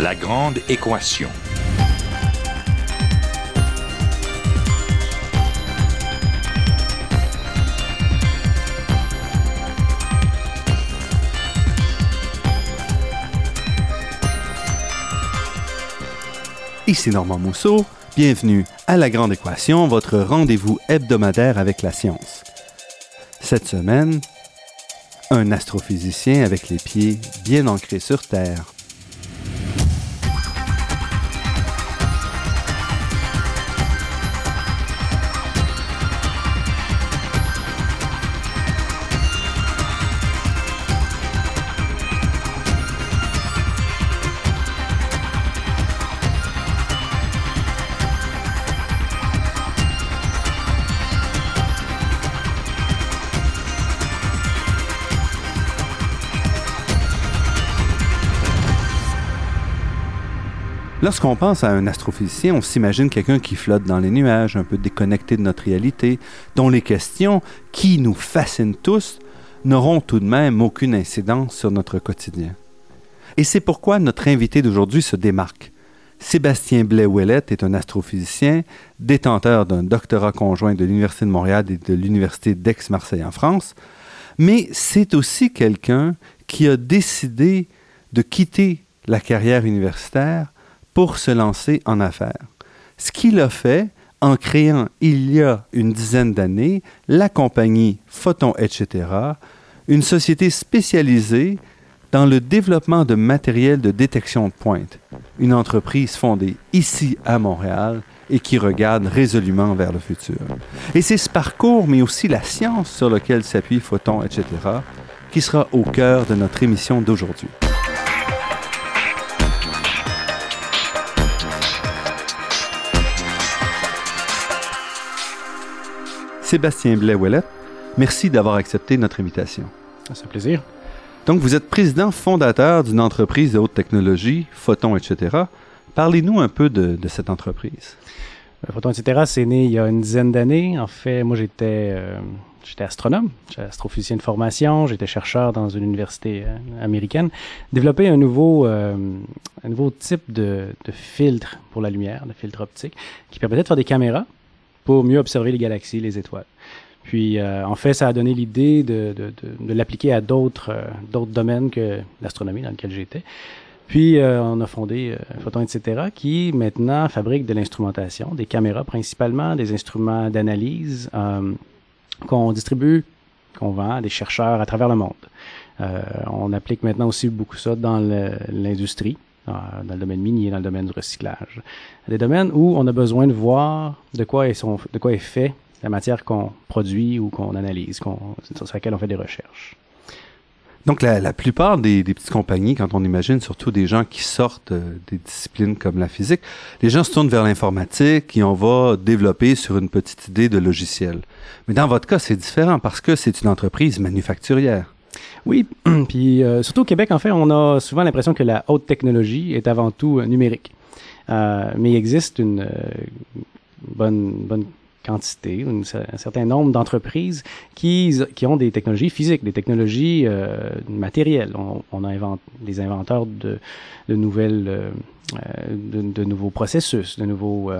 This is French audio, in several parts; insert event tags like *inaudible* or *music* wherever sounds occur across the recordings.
La grande équation. Ici Normand Mousseau, bienvenue à La Grande Équation, votre rendez-vous hebdomadaire avec la science. Cette semaine, un astrophysicien avec les pieds bien ancrés sur Terre. Lorsqu'on pense à un astrophysicien, on s'imagine quelqu'un qui flotte dans les nuages, un peu déconnecté de notre réalité, dont les questions, qui nous fascinent tous, n'auront tout de même aucune incidence sur notre quotidien. Et c'est pourquoi notre invité d'aujourd'hui se démarque. Sébastien Blais-Ouellet est un astrophysicien, détenteur d'un doctorat conjoint de l'Université de Montréal et de l'Université d'Aix-Marseille en France, mais c'est aussi quelqu'un qui a décidé de quitter la carrière universitaire pour se lancer en affaires. Ce qu'il a fait en créant il y a une dizaine d'années la compagnie Photon, etc., une société spécialisée dans le développement de matériel de détection de pointe, une entreprise fondée ici à Montréal et qui regarde résolument vers le futur. Et c'est ce parcours, mais aussi la science sur laquelle s'appuie Photon, etc., qui sera au cœur de notre émission d'aujourd'hui. Sébastien Blais-Ouellet, merci d'avoir accepté notre invitation. C'est un plaisir. Donc, vous êtes président fondateur d'une entreprise de haute technologie, Photon, etc. Parlez-nous un peu de, cette entreprise. Euh, Photon, etc., c'est né il y a une dizaine d'années. En fait, moi, j'étais euh, j'étais astronome, j'étais astrophysicien de formation, j'étais chercheur dans une université euh, américaine. Développer un nouveau, un nouveau type de, de filtre pour la lumière, de filtre optique, qui permettait de faire des caméras pour mieux observer les galaxies, les étoiles. Puis, euh, en fait, ça a donné l'idée de, de, de, l'appliquer à d'autres euh, domaines que l'astronomie dans lequel j'étais. Puis, euh, on a fondé Photon, etc., qui maintenant fabrique de l'instrumentation, des caméras principalement, des instruments d'analyse qu'on distribue, qu'on vend à des chercheurs à travers le monde. on applique maintenant aussi beaucoup ça dans l'industrie dans le domaine minier, dans le domaine du recyclage. Des domaines où on a besoin de voir de quoi est, de quoi est fait la matière qu'on produit ou qu'on analyse, sur laquelle on fait des recherches. Donc, la, plupart des, petites compagnies, quand on imagine surtout des gens qui sortent euh, des disciplines comme la physique, les gens se tournent vers l'informatique et on va développer sur une petite idée de logiciel. Mais dans votre cas, c'est différent parce que c'est une entreprise manufacturière. Oui, *clears throat* puis euh, surtout au Québec, en fait, on a souvent l'impression que la haute technologie est avant tout euh, numérique. Euh, mais il existe une bonne, bonne quantité, un certain nombre d'entreprises qui, qui ont des technologies physiques, des technologies matérielles. On, a invente, des inventeurs de, de nouvelles, de, de, nouveaux processus, de nouveaux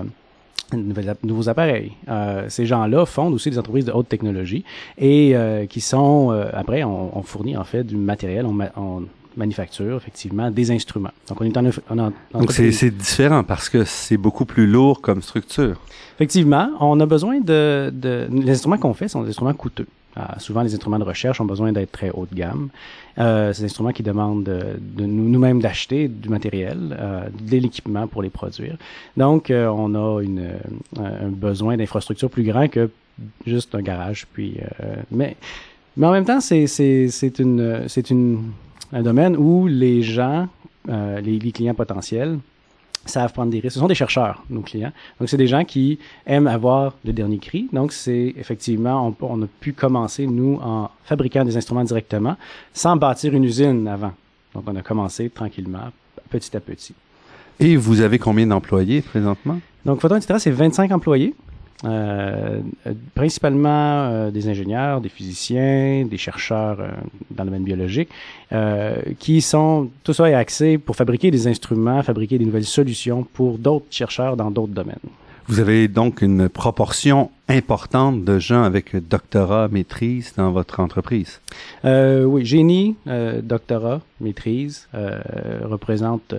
nouveaux appareils. Euh, ces gens-là fondent aussi des entreprises de haute technologie et euh, qui sont, euh, après, on, fournit en fait du matériel, on, manufacture effectivement des instruments. Donc on est en, Donc c'est différent parce que c'est beaucoup plus lourd comme structure. Effectivement, on a besoin de, de les instruments qu'on fait sont des instruments coûteux. Euh, souvent, les instruments de recherche ont besoin d'être très haut de gamme. Euh, c'est des instruments qui demandent de, nous-mêmes d'acheter du matériel, euh, de l'équipement pour les produire. Donc, euh, on a une, un besoin d'infrastructure plus grand que juste un garage. Puis, mais, mais en même temps, c'est, c'est, c'est, une, c'est une, un domaine où les gens, les, les clients potentiels, savent prendre des risques. Ce sont des chercheurs, nos clients. Donc, c'est des gens qui aiment avoir le dernier cri. Donc, c'est effectivement, on, a pu commencer, nous, en fabriquant des instruments directement, sans bâtir une usine avant. Donc, on a commencé tranquillement, petit à petit. Et vous avez combien d'employés présentement? Donc, Photon, etc., c'est 25 employés. Euh, principalement des ingénieurs, des physiciens, des chercheurs dans le domaine biologique, qui sont, tout ça est axé pour fabriquer des instruments, fabriquer des nouvelles solutions pour d'autres chercheurs dans d'autres domaines. Vous avez donc une proportion importante de gens avec doctorat, maîtrise dans votre entreprise. Euh, oui, génie, euh, doctorat, maîtrise euh, représente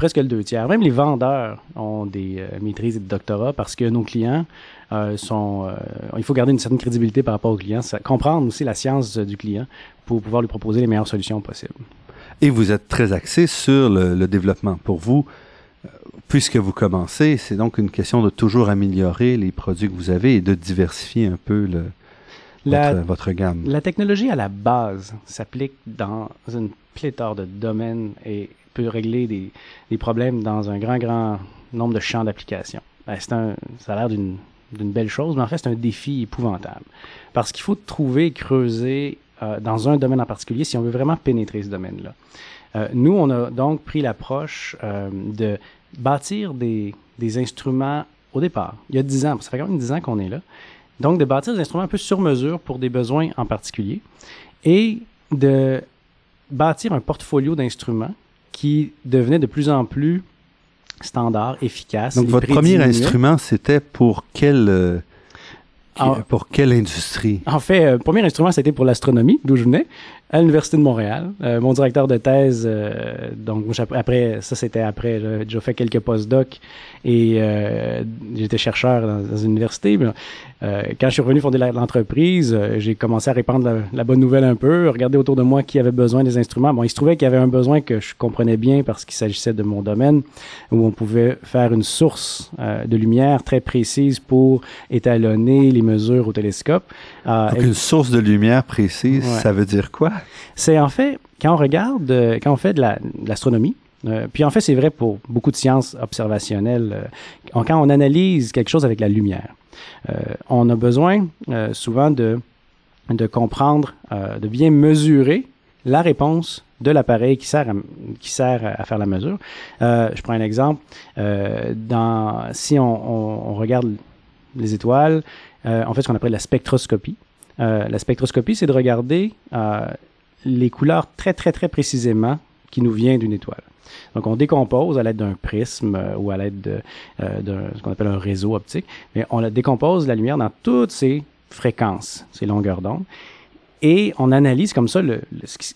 presque le deux tiers. Même les vendeurs ont des euh, maîtrises et des doctorats parce que nos clients euh, sont. Euh, il faut garder une certaine crédibilité par rapport aux clients, ça, comprendre aussi la science du client pour pouvoir lui proposer les meilleures solutions possibles. Et vous êtes très axé sur le, le développement. Pour vous, puisque vous commencez, c'est donc une question de toujours améliorer les produits que vous avez et de diversifier un peu le, votre, gamme. La technologie à la base s'applique dans une pléthore de domaines et peut régler des, problèmes dans un grand, grand nombre de champs d'application. Ben, ça a l'air d'une belle chose, mais en fait, c'est un défi épouvantable. Parce qu'il faut trouver, creuser euh, dans un domaine en particulier si on veut vraiment pénétrer ce domaine-là. Euh, nous, on a donc pris l'approche euh, de bâtir des, des, instruments au départ, il y a 10 ans, ça fait quand même 10 ans qu'on est là. Donc, de bâtir des instruments un peu sur mesure pour des besoins en particulier et de bâtir un portfolio d'instruments qui devenait de plus en plus standard, efficace. Donc, votre premier instrument, c'était pour quel, euh, ah. pour quelle industrie? En fait, le euh, premier instrument, c'était pour l'astronomie, d'où je venais à l'Université de Montréal. Euh, mon directeur de thèse, euh, donc après, ça c'était après, j'ai fait quelques post-docs et euh, j'étais chercheur dans, une université. Mais, quand je suis revenu fonder l'entreprise, j'ai commencé à répandre la, bonne nouvelle un peu, regarder autour de moi qui avait besoin des instruments. Bon, il se trouvait qu'il y avait un besoin que je comprenais bien parce qu'il s'agissait de mon domaine, où on pouvait faire une source de lumière très précise pour étalonner les mesures au télescope. Donc une source de lumière précise, ça veut dire quoi? C'est en fait, quand on regarde, euh, quand on fait de l'astronomie, euh, puis en fait, c'est vrai pour beaucoup de sciences observationnelles. Euh, quand on analyse quelque chose avec la lumière, on a besoin souvent de, de comprendre, de bien mesurer la réponse de l'appareil qui sert à, qui sert à faire la mesure. je prends un exemple. dans, si on, on, regarde les étoiles, on fait ce qu'on appelle la spectroscopie. la spectroscopie, c'est de regarder les couleurs très, très, très précisément qui nous vient d'une étoile. Donc, on décompose à l'aide d'un prisme euh, ou à l'aide de, euh, d'un ce qu'on appelle un réseau optique, mais on la décompose la lumière dans toutes ses fréquences, ses longueurs d'onde, et on analyse comme ça le,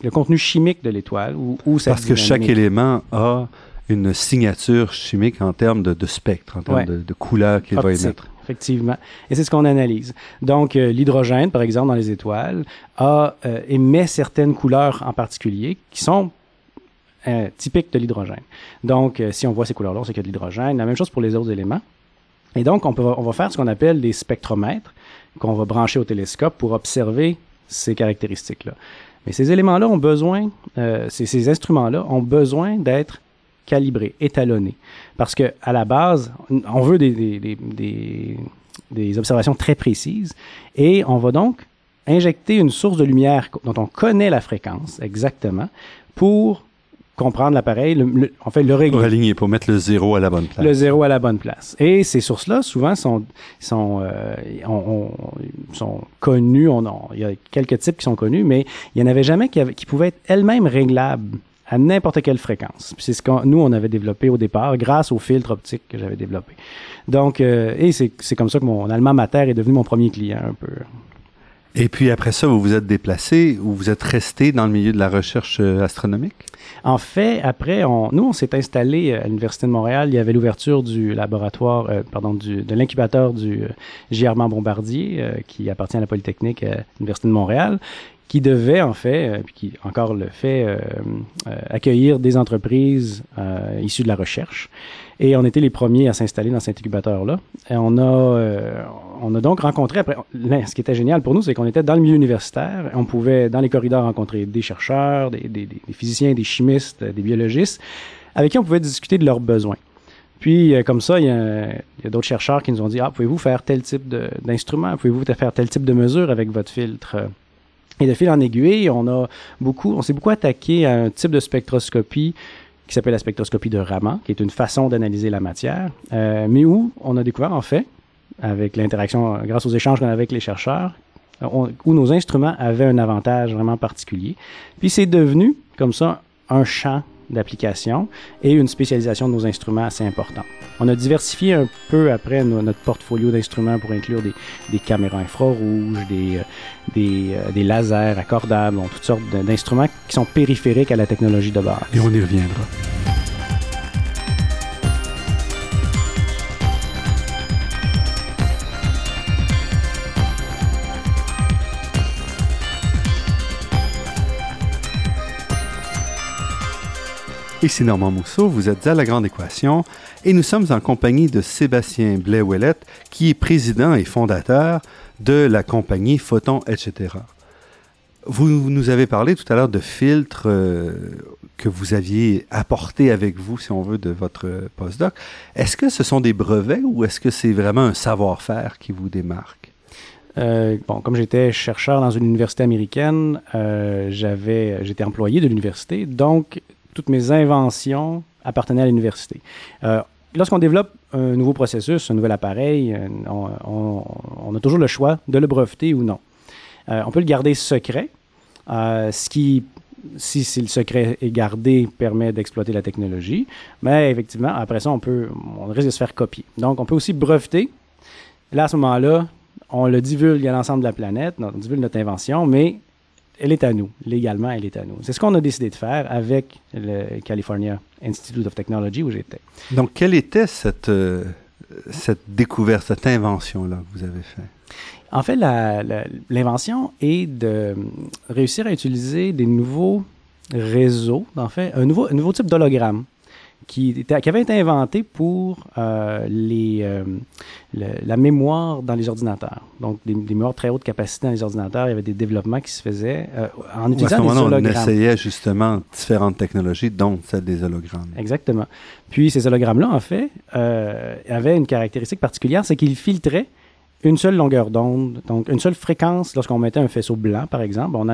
le, contenu chimique de l'étoile ou, ou Parce que chaque élément a une signature chimique en termes de, de spectre, en termes de, de, couleur qu'il va émettre effectivement. Et c'est ce qu'on analyse. Donc, euh, l'hydrogène, par exemple, dans les étoiles, a, euh, émet certaines couleurs en particulier qui sont euh, typiques de l'hydrogène. Donc, si on voit ces couleurs-là, c'est qu'il y a de l'hydrogène. La même chose pour les autres éléments. Et donc, on, peut, va faire ce qu'on appelle des spectromètres qu'on va brancher au télescope pour observer ces caractéristiques-là. Mais ces éléments-là ont besoin, ces instruments-là ont besoin d'être calibré, étalonné. Parce que à la base, on veut des, des, des, des, observations très précises et on va donc injecter une source de lumière dont on connaît la fréquence exactement pour comprendre l'appareil, en fait le régler. Pour aligner, pour mettre le zéro à la bonne place. Le zéro à la bonne place. Et ces sources-là, souvent, sont, sont, euh, on, sont connues. On, il y a quelques types qui sont connus, mais il n'y en avait jamais qui, qui pouvaient être elles-mêmes réglables à n'importe quelle fréquence. C'est ce que nous, on avait développé au départ grâce au filtre optique que j'avais développé. Donc, euh, et c'est comme ça que mon allemand mater est devenu mon premier client un peu. Et puis après ça, vous vous êtes déplacé ou vous êtes resté dans le milieu de la recherche euh, astronomique? En fait, après, on, nous, on s'est installé à l'Université de Montréal. Il y avait l'ouverture du laboratoire, euh, pardon, du, de l'incubateur du euh, Bombardier, qui appartient à la Polytechnique à l'Université de Montréal qui devait en fait, euh, puis qui encore le fait, euh, euh, accueillir des entreprises issues de la recherche. Et on était les premiers à s'installer dans cet incubateur-là. Et on a, on a donc rencontré après. Ce qui était génial pour nous, c'est qu'on était dans le milieu universitaire. On pouvait dans les corridors rencontrer des chercheurs, des, des, des physiciens, des chimistes, des biologistes, avec qui on pouvait discuter de leurs besoins. Puis, comme ça, il y a, a d'autres chercheurs qui nous ont dit, ah, pouvez-vous faire tel type d'instrument? Pouvez-vous faire tel type de mesure avec votre filtre? Et de fil en aiguille, on a beaucoup, on s'est beaucoup attaqué à un type de spectroscopie qui s'appelle la spectroscopie de Raman, qui est une façon d'analyser la matière, euh, mais où on a découvert en fait avec l'interaction, grâce aux échanges qu'on avait avec les chercheurs, où nos instruments avaient un avantage vraiment particulier. Puis c'est devenu, comme ça, un champ d'application et une spécialisation de nos instruments assez importante. On a diversifié un peu après notre portfolio d'instruments pour inclure des, caméras infrarouges, des, euh, euh, des, lasers accordables, toutes sortes d'instruments qui sont périphériques à la technologie de base. Et on y reviendra. Ici Normand Mousseau, vous êtes à La Grande Équation et nous sommes en compagnie de Sébastien blais qui est président et fondateur de la compagnie Photon, etc. Vous nous avez parlé tout à l'heure de filtres euh, que vous aviez apportés avec vous, si on veut, de votre postdoc. Est-ce que ce sont des brevets ou est-ce que c'est vraiment un savoir-faire qui vous démarque? Euh, bon, comme j'étais chercheur dans une université américaine, euh, j'avais, j'étais employé de l'université, donc toutes mes inventions appartenaient à l'université. Euh, lorsqu'on développe un nouveau processus, un nouvel appareil, euh, on, a toujours le choix de le breveter ou non. Euh, on peut le garder secret, ce qui, si, si, le secret est gardé, permet d'exploiter la technologie. Mais effectivement, après ça, on, peut, on risque de se faire copier. Donc, on peut aussi breveter. Là, à ce moment-là, on le divulgue à l'ensemble de la planète, on divulgue notre invention, mais elle est à nous. Légalement, elle est à nous. C'est ce qu'on a décidé de faire avec le California Institute of Technology où j'étais. Donc, quelle était cette, euh, cette découverte, cette invention-là que vous avez faite? En fait, l'invention est de réussir à utiliser des nouveaux réseaux, en fait, un nouveau, un nouveau type d'hologramme qui, qui, avait été inventé pour euh, les, euh, la mémoire dans les ordinateurs. Donc, des, mémoires très haute capacité dans les ordinateurs. Il y avait des développements qui se faisaient euh, en utilisant des hologrammes. On essayait justement différentes technologies, dont celle des hologrammes. Exactement. Puis, ces hologrammes-là, en fait, avaient une caractéristique particulière, c'est qu'ils filtraient une seule longueur d'onde, donc une seule fréquence. Lorsqu'on mettait un faisceau blanc, par exemple, on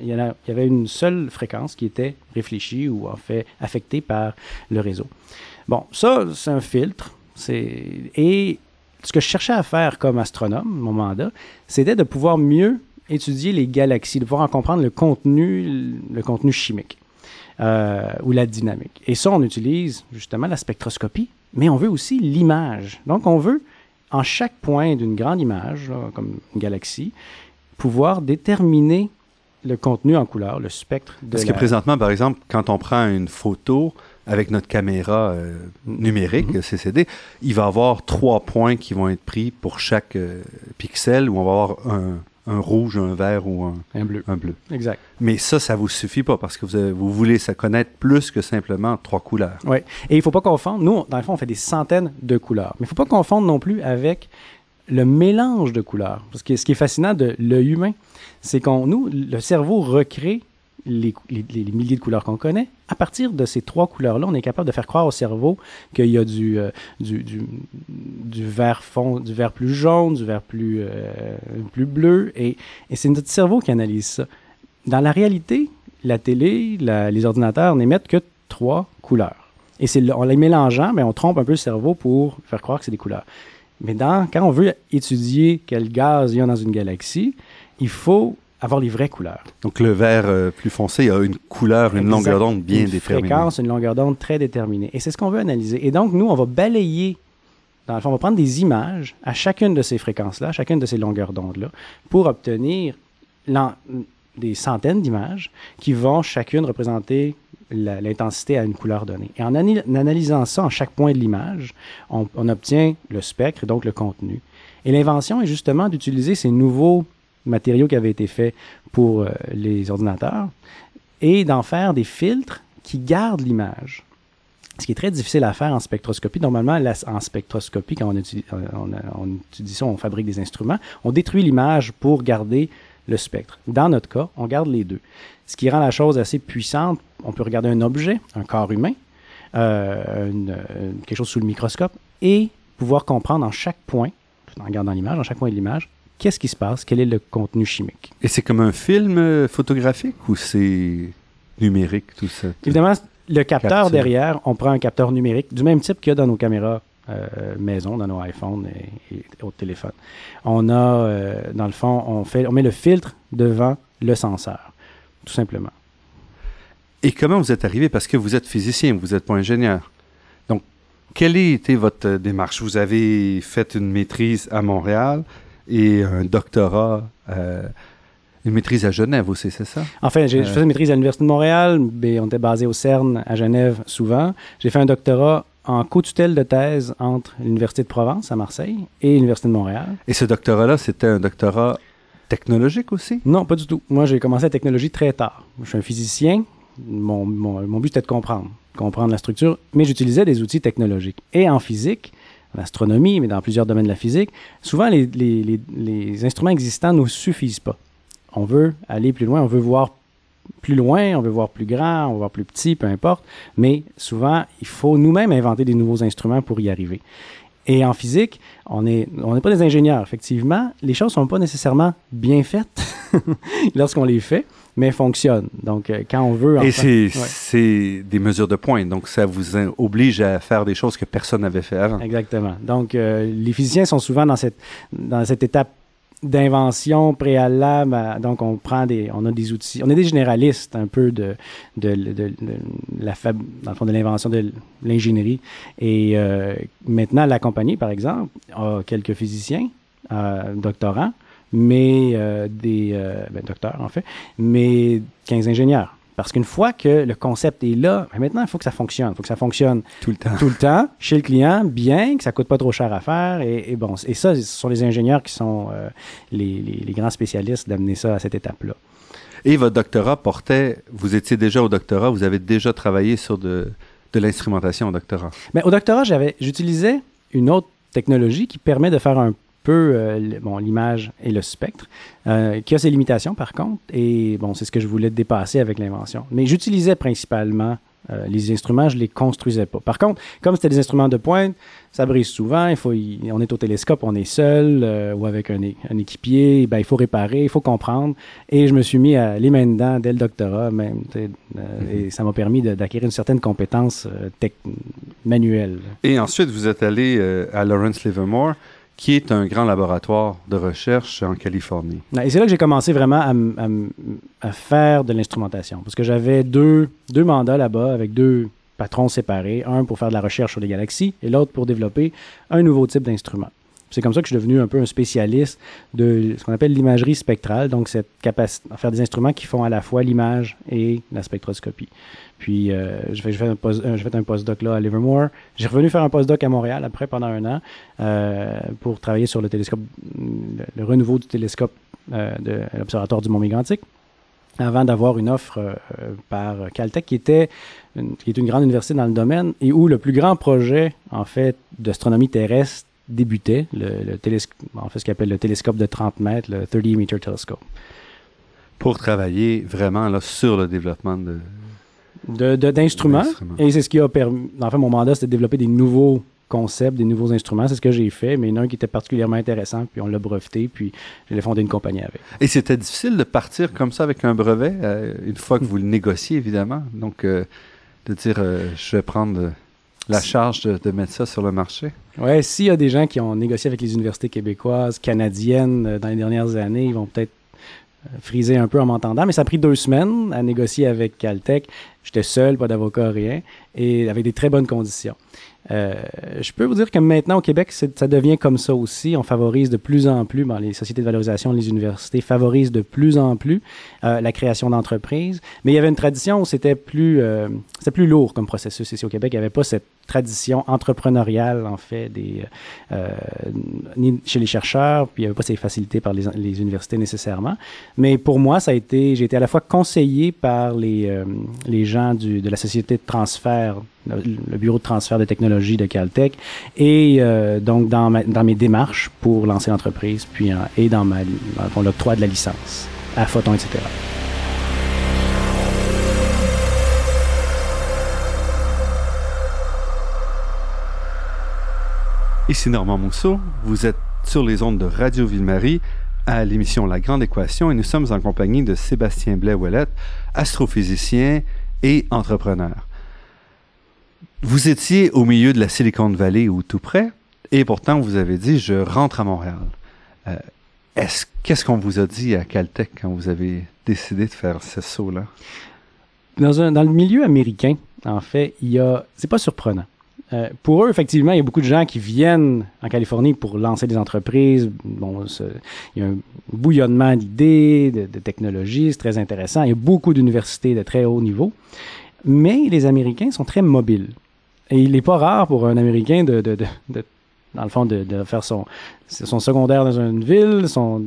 il, y avait une seule fréquence qui était réfléchie ou en fait affectée par le réseau. Bon, ça, c'est un filtre. Et ce que je cherchais à faire comme astronome, mon mandat, c'était de pouvoir mieux étudier les galaxies, de pouvoir en comprendre le contenu, le contenu chimique euh, ou la dynamique. Et ça, on utilise justement la spectroscopie, mais on veut aussi l'image. Donc, on veut en chaque point d'une grande image, comme une galaxie, pouvoir déterminer le contenu en couleur, le spectre de Parce que présentement, par exemple, quand on prend une photo avec notre caméra euh, numérique, mm-hmm. CCD, il va y avoir trois points qui vont être pris pour chaque euh, pixel, où on va avoir un, un rouge, un vert ou un, bleu. un bleu. Exact. Mais ça, ça vous suffit pas parce que vous, vous voulez ça connaître plus que simplement trois couleurs. Oui. Et il faut pas confondre. Nous, dans le fond, on fait des centaines de couleurs. Mais il faut pas confondre non plus avec le mélange de couleurs. Parce que ce qui est fascinant de l'œil humain, c'est qu'on, nous, le cerveau recrée les, milliers de couleurs qu'on connaît, à partir de ces trois couleurs-là, on est capable de faire croire au cerveau qu'il y a du, euh, vert du vert plus jaune, du vert plus, euh, plus bleu, et, c'est notre cerveau qui analyse ça. Dans la réalité, la télé, les ordinateurs n'émettent que trois couleurs. Et c'est en les mélangeant, mais on trompe un peu le cerveau pour faire croire que c'est des couleurs. Mais quand on veut étudier quel gaz il y a dans une galaxie, il faut avoir les vraies couleurs. Donc le vert euh, plus foncé a une couleur, une longueur d'onde bien déterminée. Une fréquence, une longueur d'onde très déterminée. Et c'est ce qu'on veut analyser. Et donc nous, on va balayer, dans le fond, on va prendre des images à chacune de ces fréquences-là, à chacune de ces longueurs d'onde-là, pour obtenir des centaines d'images qui vont chacune représenter l'intensité à une couleur donnée. Et en, analysant ça en chaque point de l'image, on, on obtient le spectre et donc le contenu. Et l'invention est justement d'utiliser ces nouveaux matériaux qui avaient été faits pour euh, les ordinateurs, et d'en faire des filtres qui gardent l'image. Ce qui est très difficile à faire en spectroscopie. Normalement, en spectroscopie, quand on étudie, euh, on, on ça, on fabrique des instruments, on détruit l'image pour garder le spectre. Dans notre cas, on garde les deux. Ce qui rend la chose assez puissante. On peut regarder un objet, un corps humain, euh, quelque chose sous le microscope, et pouvoir comprendre en chaque point, en regardant l'image, en chaque point de l'image, qu'est-ce qui se passe, quel est le contenu chimique? Et c'est comme un film euh, photographique ou c'est numérique tout ça? Évidemment, le capteur derrière, on prend un capteur numérique du même type qu'il y a dans nos caméras euh, maison, dans nos iPhones et, et autres téléphones. On a, euh, dans le fond, on, fait, on met le filtre devant le senseur, tout simplement. Et comment vous êtes arrivé? Parce que vous êtes physicien, vous n'êtes pas ingénieur. Donc, quelle a été votre démarche? Vous avez fait une maîtrise à Montréal et un doctorat, euh, une maîtrise à Genève aussi, c'est ça? Enfin, j'ai Euh. je faisais une maîtrise à l'Université de Montréal, mais on était basé au CERN à Genève souvent. J'ai fait un doctorat en co-tutelle de thèse entre l'Université de Provence à Marseille et l'Université de Montréal. Et ce doctorat-là, c'était un doctorat technologique aussi? Non, pas du tout. Moi, j'ai commencé la technologie très tard. Je suis un physicien. Mon, mon, mon but, c'était de comprendre, comprendre la structure, mais j'utilisais des outils technologiques. Et en physique, en astronomie, mais dans plusieurs domaines de la physique, souvent, les, les, les, les instruments existants ne suffisent pas. On veut aller plus loin, on veut voir plus loin, on veut voir plus grand, on veut voir plus petit, peu importe, mais souvent, il faut nous-mêmes inventer des nouveaux instruments pour y arriver. Et en physique, on n'est on pas des ingénieurs, effectivement. Les choses ne sont pas nécessairement bien faites *laughs* lorsqu'on les fait, mais fonctionnent. Donc, euh, quand on veut... Et c'est Ouais. des mesures de pointe, donc ça vous oblige à faire des choses que personne n'avait fait avant. Exactement. Donc, euh, les physiciens sont souvent dans cette, dans cette étape d'invention préalable. à- donc, on prend des, on a des outils, on est des généralistes un peu de, de, de- de la fab, dans le fond, de l'invention de l'ingénierie. Et euh, maintenant, la compagnie, par exemple, a quelques physiciens, euh, doctorants, mais euh, des, euh, ben, docteurs en fait, mais 15 ingénieurs. Parce qu'une fois que le concept est là, ben maintenant, il faut que ça fonctionne. Il faut que ça fonctionne Tout le temps. tout le temps chez le client, bien, que ça coûte pas trop cher à faire. Et, et bon, et ça, ce sont les ingénieurs qui sont euh, les, les- les grands spécialistes d'amener ça à cette étape-là. Et votre doctorat portait, vous étiez déjà au doctorat, vous avez déjà travaillé sur de, de l'instrumentation au doctorat. Mais au doctorat, j'avais, j'utilisais une autre technologie qui permet de faire un peu euh, le- bon, l'image et le spectre, euh, qui a ses limitations par contre. Et bon, c'est ce que je voulais dépasser avec l'invention. Mais j'utilisais principalement euh, les instruments, je les construisais pas. Par contre, comme c'était des instruments de pointe, ça brise souvent. Il faut, y- on est au télescope, on est seul ou avec un, équipier. Ben, il faut réparer, il faut comprendre. Et je me suis mis à les mains dedans dès le doctorat même. Et ça m'a permis d'acquérir une certaine compétence manuelle. Et ensuite, vous êtes allé à Lawrence Livermore, qui est un grand laboratoire de recherche en Californie. Et c'est là que j'ai commencé vraiment à faire de l'instrumentation. Parce que j'avais deux, deux mandats là-bas avec deux patrons séparés. Un pour faire de la recherche sur les galaxies et l'autre pour développer un nouveau type d'instrument. C'est comme ça que je suis devenu un peu un spécialiste de ce qu'on appelle l'imagerie spectrale, donc cette capacité à faire des instruments qui font à la fois l'image et la spectroscopie. Puis, euh, j'ai fait, euh, un postdoc là à Livermore. J'ai revenu faire un postdoc à Montréal après pendant un an euh, pour travailler sur le télescope, le, le renouveau du télescope euh, de l'Observatoire du Mont Mégantic avant d'avoir une offre euh, par Caltech qui était une, qui est une grande université dans le domaine et où le plus grand projet en fait d'astronomie terrestre débutait, le, le télescope, en fait ce qu'on appelle le télescope de 30 mètres, le 30 meter telescope. Pour travailler vraiment là, sur le développement de, D'instruments. Et c'est ce qui a permis. En fait, mon mandat, c'était de développer des nouveaux concepts, des nouveaux instruments. C'est ce que j'ai fait, mais il y en a un qui était particulièrement intéressant, puis on l'a breveté, puis j'ai fondé une compagnie avec. Et c'était difficile de partir comme ça avec un brevet, euh, une fois que vous le négociez, évidemment. Donc, euh, de dire, euh, je vais prendre la charge de, de mettre ça sur le marché? Ouais, s'il y a des gens qui ont négocié avec les universités québécoises, canadiennes euh, dans les dernières années, ils vont peut-être euh, friser un peu en m'entendant, mais ça a pris deux semaines à négocier avec Caltech. J'étais seul, pas d'avocat, rien, et avec des très bonnes conditions. Euh, je peux vous dire que maintenant au Québec, ça devient comme ça aussi. On favorise de plus en plus, bon, les sociétés de valorisation, les universités favorisent de plus en plus euh, la création d'entreprises. Mais il y avait une tradition où c'était plus, euh, plus lourd comme processus ici au Québec. Il n'y avait pas cette tradition entrepreneuriale, en fait, des, euh, ni chez les chercheurs, puis il n'y avait pas ces facilités par les, les universités nécessairement. Mais pour moi, ça a été, j'ai été à la fois conseillé par les, euh, les gens du, de la société de transfert, le, bureau de transfert de technologie de Caltech, et euh, donc dans, ma- dans mes démarches pour lancer l'entreprise, puis et dans, ma, dans l'octroi de la licence à Photon, etc. Ici Normand Mousseau, vous êtes sur les ondes de Radio Ville-Marie à l'émission La Grande Équation et nous sommes en compagnie de Sébastien Blais-Ouellette, astrophysicien et entrepreneur. Vous étiez au milieu de la Silicon Valley ou tout près, et pourtant vous avez dit je rentre à Montréal. Euh, est-ce, qu'est-ce qu'on vous a dit à Caltech quand vous avez décidé de faire ce saut-là? Dans, dans le milieu américain, en fait, il y a, c'est pas surprenant. Euh, pour eux, effectivement, il y a beaucoup de gens qui viennent en Californie pour lancer des entreprises. Bon, il y a un bouillonnement d'idées, de, technologies, c'est très intéressant. Il y a beaucoup d'universités de très haut niveau. Mais les Américains sont très mobiles. Et il n'est pas rare pour un Américain de, de, de dans le fond, de, faire son, son secondaire dans une ville, son,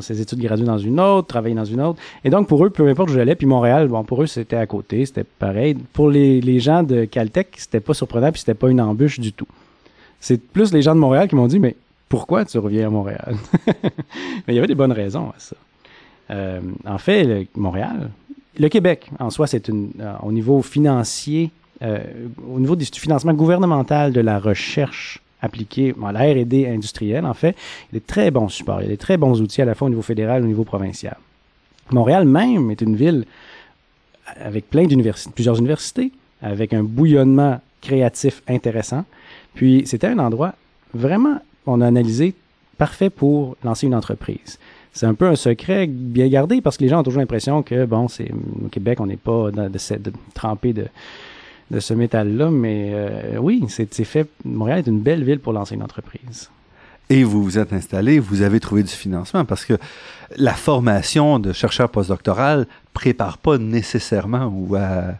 ses études graduées dans une autre, travailler dans une autre. Et donc, pour eux, peu importe où j'allais, puis Montréal, bon, pour eux, c'était à côté, c'était pareil. Pour les, les gens de Caltech, c'était pas surprenant, puis c'était pas une embûche du tout. C'est plus les gens de Montréal qui m'ont dit, mais pourquoi tu reviens à Montréal? *laughs* mais il y avait des bonnes raisons à ça. Euh, en fait, Montréal, le Québec, en soi, c'est une, euh, au niveau financier, euh, au niveau du financement gouvernemental de la recherche appliquée à la R&D industrielle, en fait, il y a des très bons supports, il y a des très bons outils à la fois au niveau fédéral et au niveau provincial. Montréal même est une ville avec plein d'universités, plusieurs universités, avec un bouillonnement créatif intéressant. Puis c'était un endroit vraiment, on a analysé, parfait pour lancer une entreprise. C'est un peu un secret bien gardé parce que les gens ont toujours l'impression que, bon, c'est au Québec, on n'est pas de, de, de, de ce métal-là, mais euh, oui, c'est fait. Montréal est une belle ville pour lancer une entreprise. Et vous vous êtes installé, vous avez trouvé du financement parce que la formation de chercheur postdoctoral prépare pas nécessairement ou à,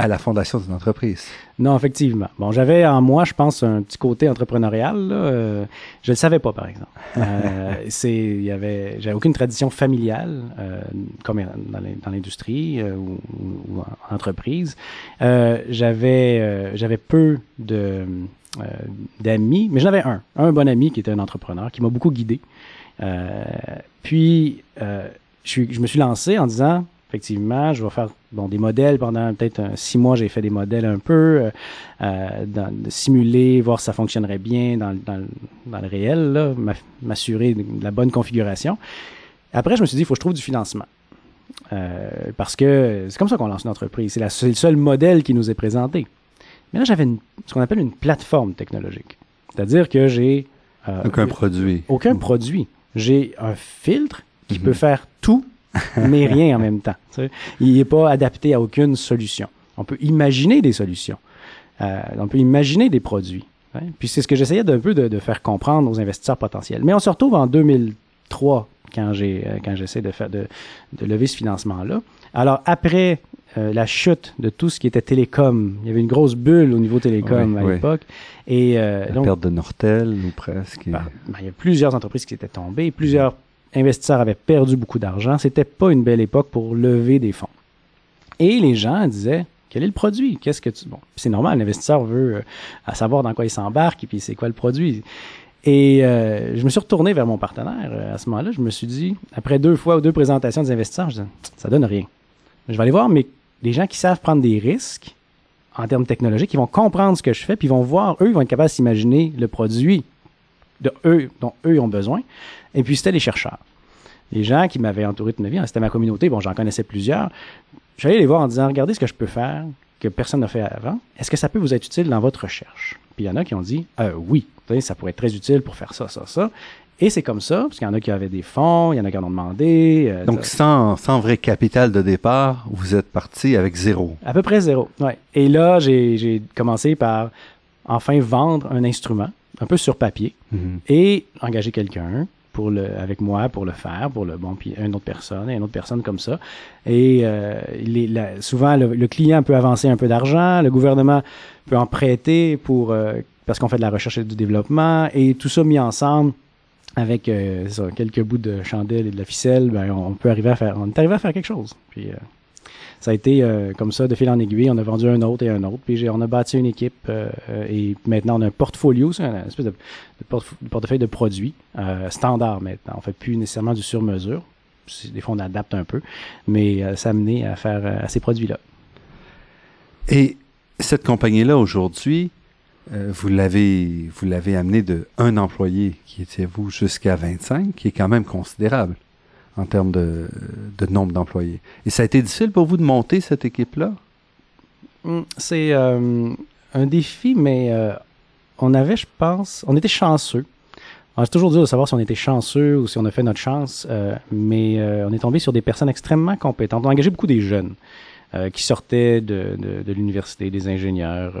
à la fondation d'une entreprise. Non, effectivement. Bon, j'avais en moi, je pense, un petit côté entrepreneurial. Là. Euh, je le savais pas, par exemple. Euh, *laughs* c'est, il y avait, j'avais aucune tradition familiale, euh, comme dans l'industrie euh, ou, ou, en entreprise. Euh, j'avais, euh, j'avais peu de d'amis, mais j'en avais un, un bon ami qui était un entrepreneur, qui m'a beaucoup guidé. puis, je, suis, je me suis lancé en disant, effectivement, je vais faire bon, des modèles pendant peut-être six mois. J'ai fait des modèles un peu, euh, euh, dans, de simuler, voir si ça fonctionnerait bien dans, dans, dans le réel, m'assurer de la bonne configuration. Après, je me suis dit, il faut que je trouve du financement. Euh, parce que c'est comme ça qu'on lance une entreprise. C'est le seul modèle qui nous est présenté. Mais là, j'avais ce qu'on appelle une plateforme technologique. C'est-à-dire que j'ai... Euh, aucun produit. Aucun produit. J'ai un filtre qui -hmm. peut faire tout *laughs* mais rien en même temps. Il n'est pas adapté à aucune solution. On peut imaginer des solutions. Euh, on peut imaginer des produits. Hein? Puis c'est ce que j'essayais d'un peu de, de, faire comprendre aux investisseurs potentiels. Mais on se retrouve en 2003 quand j'ai euh, quand j'essaie de faire de, de lever ce financement là. Alors après euh, la chute de tout ce qui était télécom, il y avait une grosse bulle au niveau télécom oui, à oui. l'époque et euh, la donc, perte de Nortel ou presque. Ben, ben, il y a plusieurs entreprises qui étaient tombées, plusieurs investisseurs avaient perdu beaucoup d'argent. C'était pas une belle époque pour lever des fonds. Et les gens disaient, quel est le produit? Qu'est-ce que tu... Bon, c'est normal, l'investisseur veut euh, savoir dans quoi il s'embarque et puis c'est quoi le produit. Et euh, je me suis retourné vers mon partenaire euh, à ce moment-là. Je me suis dit, après deux fois ou deux présentations des investisseurs, je disais, ça donne rien. Je vais aller voir mais des gens qui savent prendre des risques en termes technologiques, ils vont comprendre ce que je fais, puis ils vont voir, eux, ils vont être capables de s'imaginer le produit de eux, dont eux ont besoin. Et puis, c'était les chercheurs. Les gens qui m'avaient entouré de ma vie, hein, c'était ma communauté, bon, j'en connaissais plusieurs. J'allais les voir en disant, regardez ce que je peux faire que personne n'a fait avant. Est-ce que ça peut vous être utile dans votre recherche? Puis il y en a qui ont dit, euh, oui, ça pourrait être très utile pour faire ça, ça, ça. Et c'est comme ça, parce qu'il y en a qui avaient des fonds, il y en a qui en ont demandé. Euh, Donc, sans, sans vrai capital de départ, vous êtes parti avec zéro. À peu près zéro, ouais. Et là, j'ai commencé par enfin vendre un instrument, un peu sur papier, mm -hmm. et engager quelqu'un pour le, avec moi pour le faire, pour le bon, puis une autre personne et une autre personne comme ça. Et euh, les, la, souvent, le, le, client peut avancer un peu d'argent, le gouvernement peut en prêter pour euh, parce qu'on fait de la recherche et du développement, et tout ça mis ensemble avec euh, ça, quelques bouts de chandelle et de la ficelle, ben, on peut arriver à faire, on est arrivé à faire quelque chose. Puis euh, ça a été euh, comme ça, de fil en aiguille. On a vendu un autre et un autre. Puis on a bâti une équipe euh, et maintenant on a un portfolio, c'est une espèce de, de, porte, de, portefeuille de produits euh, standard maintenant. On fait plus nécessairement du sur-mesure. Des fois on adapte un peu, mais ça a mené à faire à ces produits-là. Et cette compagnie-là aujourd'hui, vous l'avez vous l'avez amené de un employé qui était vous jusqu'à 25, qui est quand même considérable en termes de, de nombre d'employés. Et ça a été difficile pour vous de monter cette équipe-là? C'est euh, un défi, mais on avait, je pense, on était chanceux. C'est toujours dur de savoir si on était chanceux ou si on a fait notre chance, mais on est tombé sur des personnes extrêmement compétentes. On a engagé beaucoup des jeunes. qui sortaient de, de, de l'université, des ingénieurs,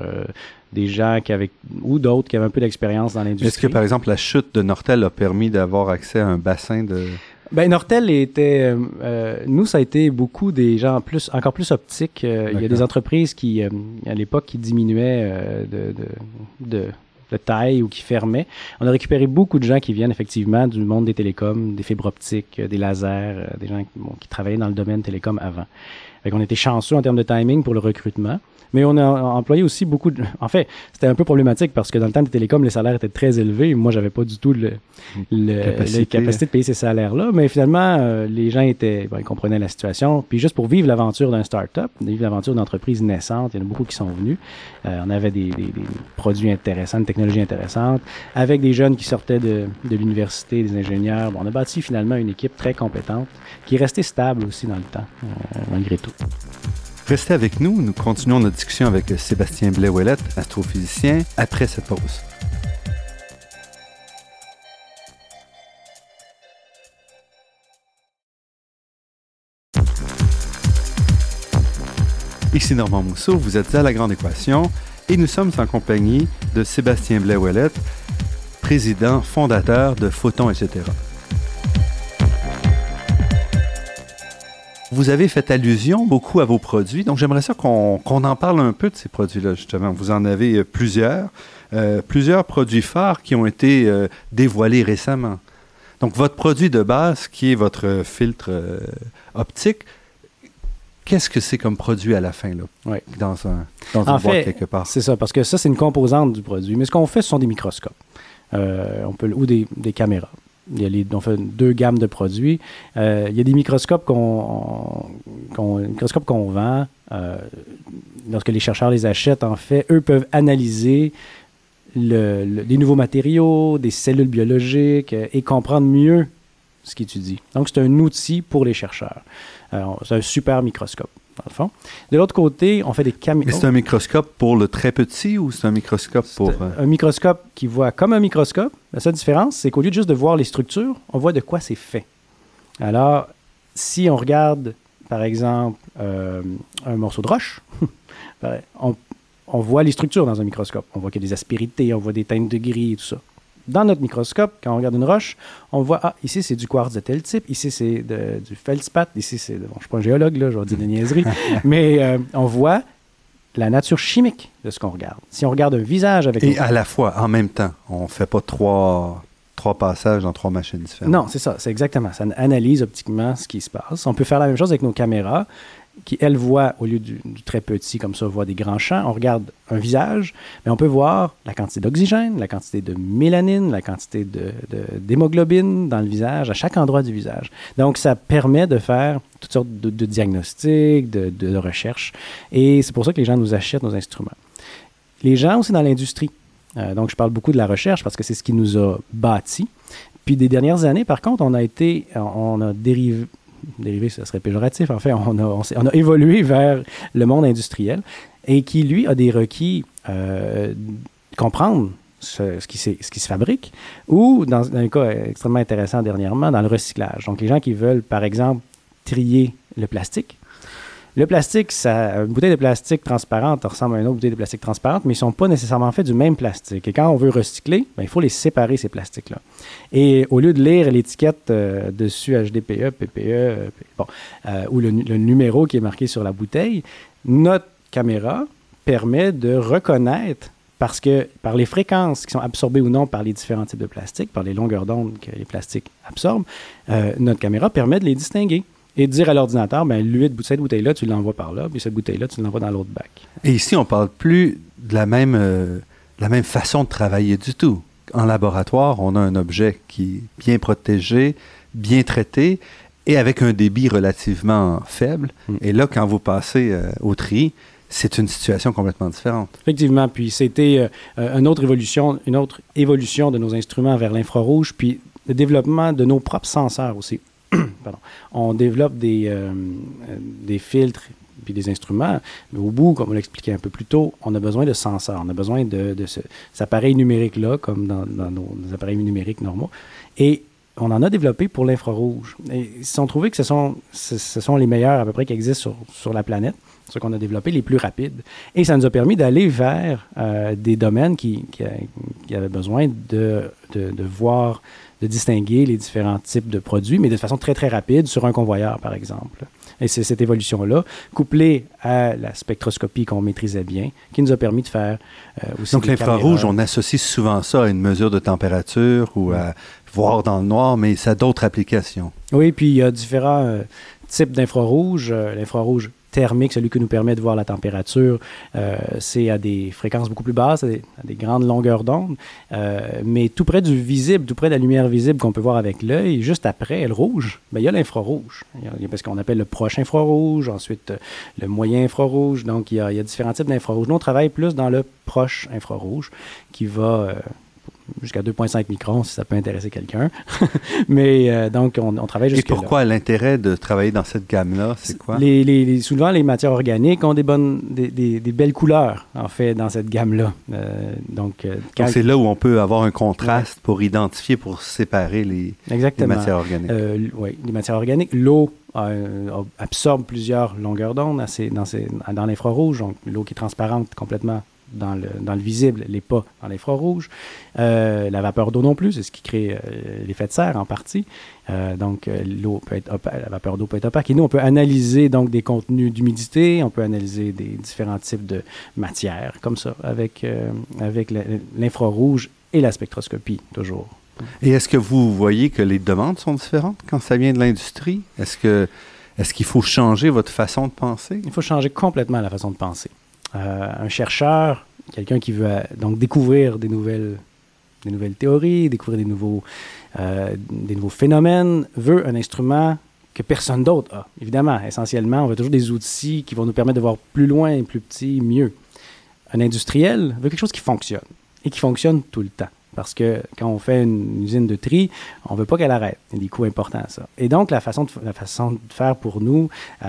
des gens qui avaient ou d'autres qui avaient un peu d'expérience dans l'industrie. Est-ce que par exemple la chute de Nortel a permis d'avoir accès à un bassin de ben Nortel était, euh, euh, nous ça a été beaucoup des gens plus, encore plus optiques. Euh, il y a des entreprises qui, à l'époque, qui diminuaient de, de, de, de, taille ou qui fermaient. On a récupéré beaucoup de gens qui viennent effectivement du monde des télécoms, des fibres optiques, des lasers, des gens qui travaillaient dans le domaine télécom avant. Fait on était chanceux en termes de timing pour le recrutement. Mais on a employé aussi beaucoup de... En fait, c'était un peu problématique parce que dans le temps des télécoms, les salaires étaient très élevés. Moi, j'avais pas du tout le, le capacité. capacité de payer ces salaires-là. Mais finalement, euh, les gens étaient... ils comprenaient la situation. Puis juste pour vivre l'aventure d'un start-up, vivre l'aventure d'une entreprise naissante, il y en a beaucoup qui sont venus. Euh, on avait des, des, des, produits intéressants, des technologies intéressantes, avec des jeunes qui sortaient de, de l'université, des ingénieurs. Bon, on a bâti finalement une équipe très compétente qui est restée stable aussi dans le temps, euh, malgré tout. Restez avec nous, nous continuons notre discussion avec Sébastien blais astrophysicien, après cette pause. Ici Normand Mousseau, vous êtes à La Grande Équation et nous sommes en compagnie de Sébastien blais président fondateur de Photon, etc. Vous avez fait allusion beaucoup à vos produits, donc j'aimerais ça qu'on en parle un peu de ces produits-là, justement. Vous en avez euh, plusieurs, euh, plusieurs produits phares qui ont été euh, dévoilés récemment. Donc, votre produit de base, qui est votre filtre optique, qu'est-ce que c'est comme produit à la fin, là, oui. dans un, dans une boîte quelque part? C'est ça, parce que ça, c'est une composante du produit. Mais ce qu'on fait, ce sont des microscopes. on peut, ou des, des caméras. Il y a les, deux gammes de produits. Euh, il y a des microscopes qu'on qu'on vend. Euh, lorsque les chercheurs les achètent, en fait, eux peuvent analyser le, les nouveaux matériaux, des cellules biologiques euh, et comprendre mieux ce qu'ils étudient. Donc, c'est un outil pour les chercheurs. c'est un super microscope dans le fond. De l'autre côté, on fait des caméras. Mais c'est un microscope pour le très petit ou c'est un microscope pour... Euh, un microscope qui voit comme un microscope. La seule différence, c'est qu'au lieu de juste de voir les structures, on voit de quoi c'est fait. Alors, si on regarde, par exemple, euh, un morceau de roche, *laughs* ben, on, on voit les structures dans un microscope. On voit qu'il y a des aspérités, on voit des teintes de gris et tout ça dans notre microscope, quand on regarde une roche, on voit, ah, ici c'est du quartz de tel type, ici c'est du feldspath, ici c'est, bon, je ne suis pas un géologue, là, je vais dire des niaiseries, *laughs* mais euh, on voit la nature chimique de ce qu'on regarde. Si on regarde un visage avec... Et à la fois, en même temps, on ne fait pas trois, trois passages dans trois machines différentes. Non, c'est ça, c'est exactement. Ça analyse optiquement ce qui se passe. On peut faire la même chose avec nos caméras qui, elle, voit, au lieu du, très petit, comme ça, voit des grands champs, on regarde un visage, mais on peut voir la quantité d'oxygène, la quantité de mélanine, la quantité d'hémoglobine dans le visage, à chaque endroit du visage. Donc, ça permet de faire toutes sortes de, diagnostics, de, de recherches, et c'est pour ça que les gens nous achètent nos instruments. Les gens aussi dans l'industrie. Euh, donc, je parle beaucoup de la recherche parce que c'est ce qui nous a bâti. Puis des dernières années, par contre, on a été, on a dérivé, dérivé, ça serait péjoratif. En fait, on a, on, a évolué vers le monde industriel et qui, lui, a des requis euh, comprendre ce, qui ce, qui se fabrique ou, dans, un cas extrêmement intéressant dernièrement, dans le recyclage. Donc, les gens qui veulent, par exemple, trier le plastique, le plastique, ça, une bouteille de plastique transparente ressemble à une autre bouteille de plastique transparente, mais ils ne sont pas nécessairement faits du même plastique. Et quand on veut recycler, ben, il faut les séparer, ces plastiques-là. Et au lieu de lire l'étiquette euh, dessus HDPE, PPE, euh, bon, euh, ou le, numéro qui est marqué sur la bouteille, notre caméra permet de reconnaître parce que par les fréquences qui sont absorbées ou non par les différents types de plastique, par les longueurs d'onde que les plastiques absorbent, notre caméra permet de les distinguer et dire à l'ordinateur, ben, lui, cette bouteille-là, tu l'envoies par là, puis cette bouteille-là, tu l'envoies dans l'autre bac. Et ici, on ne parle plus de la même, euh, la même façon de travailler du tout. En laboratoire, on a un objet qui est bien protégé, bien traité, et avec un débit relativement faible. Mm. Et là, quand vous passez euh, au tri, c'est une situation complètement différente. Effectivement. Puis c'était euh, une autre évolution, une autre évolution de nos instruments vers l'infrarouge, puis le développement de nos propres senseurs aussi. *coughs* on développe des, euh, des filtres puis des instruments. Mais au bout, comme on l'expliquait un peu plus tôt, on a besoin de senseurs, on a besoin de, de ce, cet appareil numérique-là, comme dans, dans nos, appareils numériques normaux. Et on en a développé pour l'infrarouge. Et ils se sont trouvés que ce sont, ce, sont les meilleurs à peu près qui existent sur, sur la planète, ceux qu'on a développés les plus rapides. Et ça nous a permis d'aller vers euh, des domaines qui, qui, qui, avaient besoin de, de, de, voir, de distinguer les différents types de produits, mais de façon très, très rapide sur un convoyeur, par exemple. Et c'est cette évolution-là, couplée à la spectroscopie qu'on maîtrisait bien, qui nous a permis de faire euh, aussi. Donc l'infrarouge, on associe souvent ça à une mesure de température ou à voir dans le noir, mais ça a d'autres applications. Oui, puis il y a différents euh, types d'infrarouge. Euh, l'infrarouge thermique, celui qui nous permet de voir la température, euh, c'est à des fréquences beaucoup plus basses, à des, grandes longueurs d'onde, euh, mais tout près du visible, tout près de la lumière visible qu'on peut voir avec l'œil, juste après le rouge, ben, il y a l'infrarouge. Il y a ce qu'on appelle le proche infrarouge, ensuite le moyen infrarouge, donc il y a, il y a différents types d'infrarouge. Nous, on travaille plus dans le proche infrarouge qui va jusqu'à 2,5 microns si ça peut intéresser quelqu'un. *laughs* Mais euh, donc, on, on travaille jusqu'à Et pourquoi l'intérêt de travailler dans cette gamme-là? C'est quoi? Les, les, les, souvent, les matières organiques ont des, bonnes, des, des, des belles couleurs, en fait, dans cette gamme-là. Euh, donc, euh, quand... c'est là où on peut avoir un contraste ouais. pour identifier, pour séparer les, les matières organiques. Euh, oui, les matières organiques. L'eau absorbe plusieurs longueurs d'onde dans, dans l'infrarouge, donc l'eau qui est transparente complètement dans le, dans le visible, les pas dans l'infrarouge. Euh, la vapeur d'eau non plus, c'est ce qui crée euh, l'effet de serre en partie. Euh, donc, l'eau peut être opaque, la vapeur d'eau peut être opaque. Et nous, on peut analyser donc des contenus d'humidité, on peut analyser des différents types de matières, comme ça, avec, avec l'infrarouge et la spectroscopie, toujours. Et est-ce que vous voyez que les demandes sont différentes quand ça vient de l'industrie? Est-ce que est-ce qu'il faut changer votre façon de penser? Il faut changer complètement la façon de penser. Euh, un chercheur, quelqu'un qui veut euh, donc découvrir des nouvelles, des nouvelles théories, découvrir des nouveaux, euh, des nouveaux phénomènes, veut un instrument que personne d'autre a. Évidemment, essentiellement, on veut toujours des outils qui vont nous permettre de voir plus loin, plus petit, mieux. Un industriel veut quelque chose qui fonctionne et qui fonctionne tout le temps. Parce que quand on fait une usine de tri, on ne veut pas qu'elle arrête. Il y a des coûts importants à ça. Et donc, la façon de, faire pour nous euh,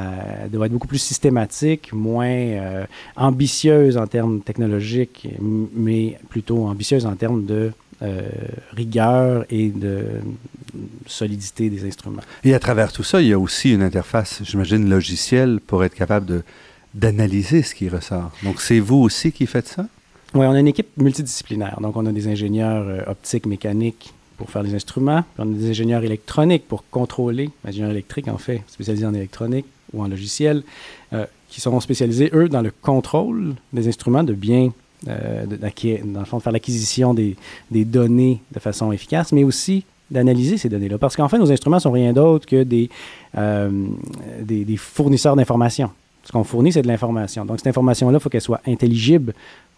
doit être beaucoup plus systématique, moins euh, ambitieuse en termes technologiques, mais plutôt ambitieuse en termes de euh, rigueur et de solidité des instruments. Et à travers tout ça, il y a aussi une interface, j'imagine, logicielle pour être capable d'analyser ce qui ressort. Donc, c'est vous aussi qui faites ça? Oui, on a une équipe multidisciplinaire. Donc, on a des ingénieurs euh, optiques, mécaniques pour faire les instruments. On a des ingénieurs électroniques pour contrôler, ingénieurs électriques en fait, spécialisés en électronique ou en logiciel, euh, qui sont spécialisés, eux, dans le contrôle des instruments, de bien, euh, dans le fond, de faire l'acquisition des, données de façon efficace, mais aussi d'analyser ces données-là. Parce qu'en fait, nos instruments sont rien d'autre que des, euh, des fournisseurs d'informations. Ce qu'on fournit, c'est de l'information. Donc, cette information-là, il faut qu'elle soit intelligible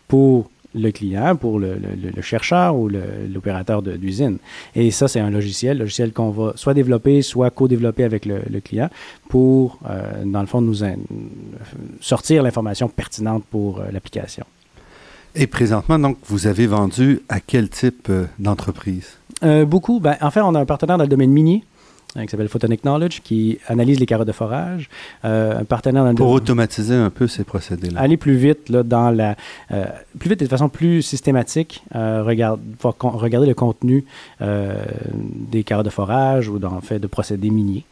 pour le client, pour le, le, le chercheur ou l'opérateur d'usine. Et ça, c'est un logiciel, logiciel qu'on va soit développer, soit co-développer avec le, le, client pour, euh, dans le fond, nous sortir l'information pertinente pour euh, l'application. Et présentement, donc, vous avez vendu à quel type euh, d'entreprise? beaucoup. Ben, en fait, on a un partenaire dans le domaine minier qui s'appelle Photonic Knowledge, qui analyse les carottes de forage. Euh, un partenaire dans Pour le... automatiser un peu ces procédés-là. Aller plus vite, là, dans la, euh, plus vite et de façon plus systématique, euh, regarde, regarder le contenu euh, des carottes de forage ou dans fait de procédés miniers.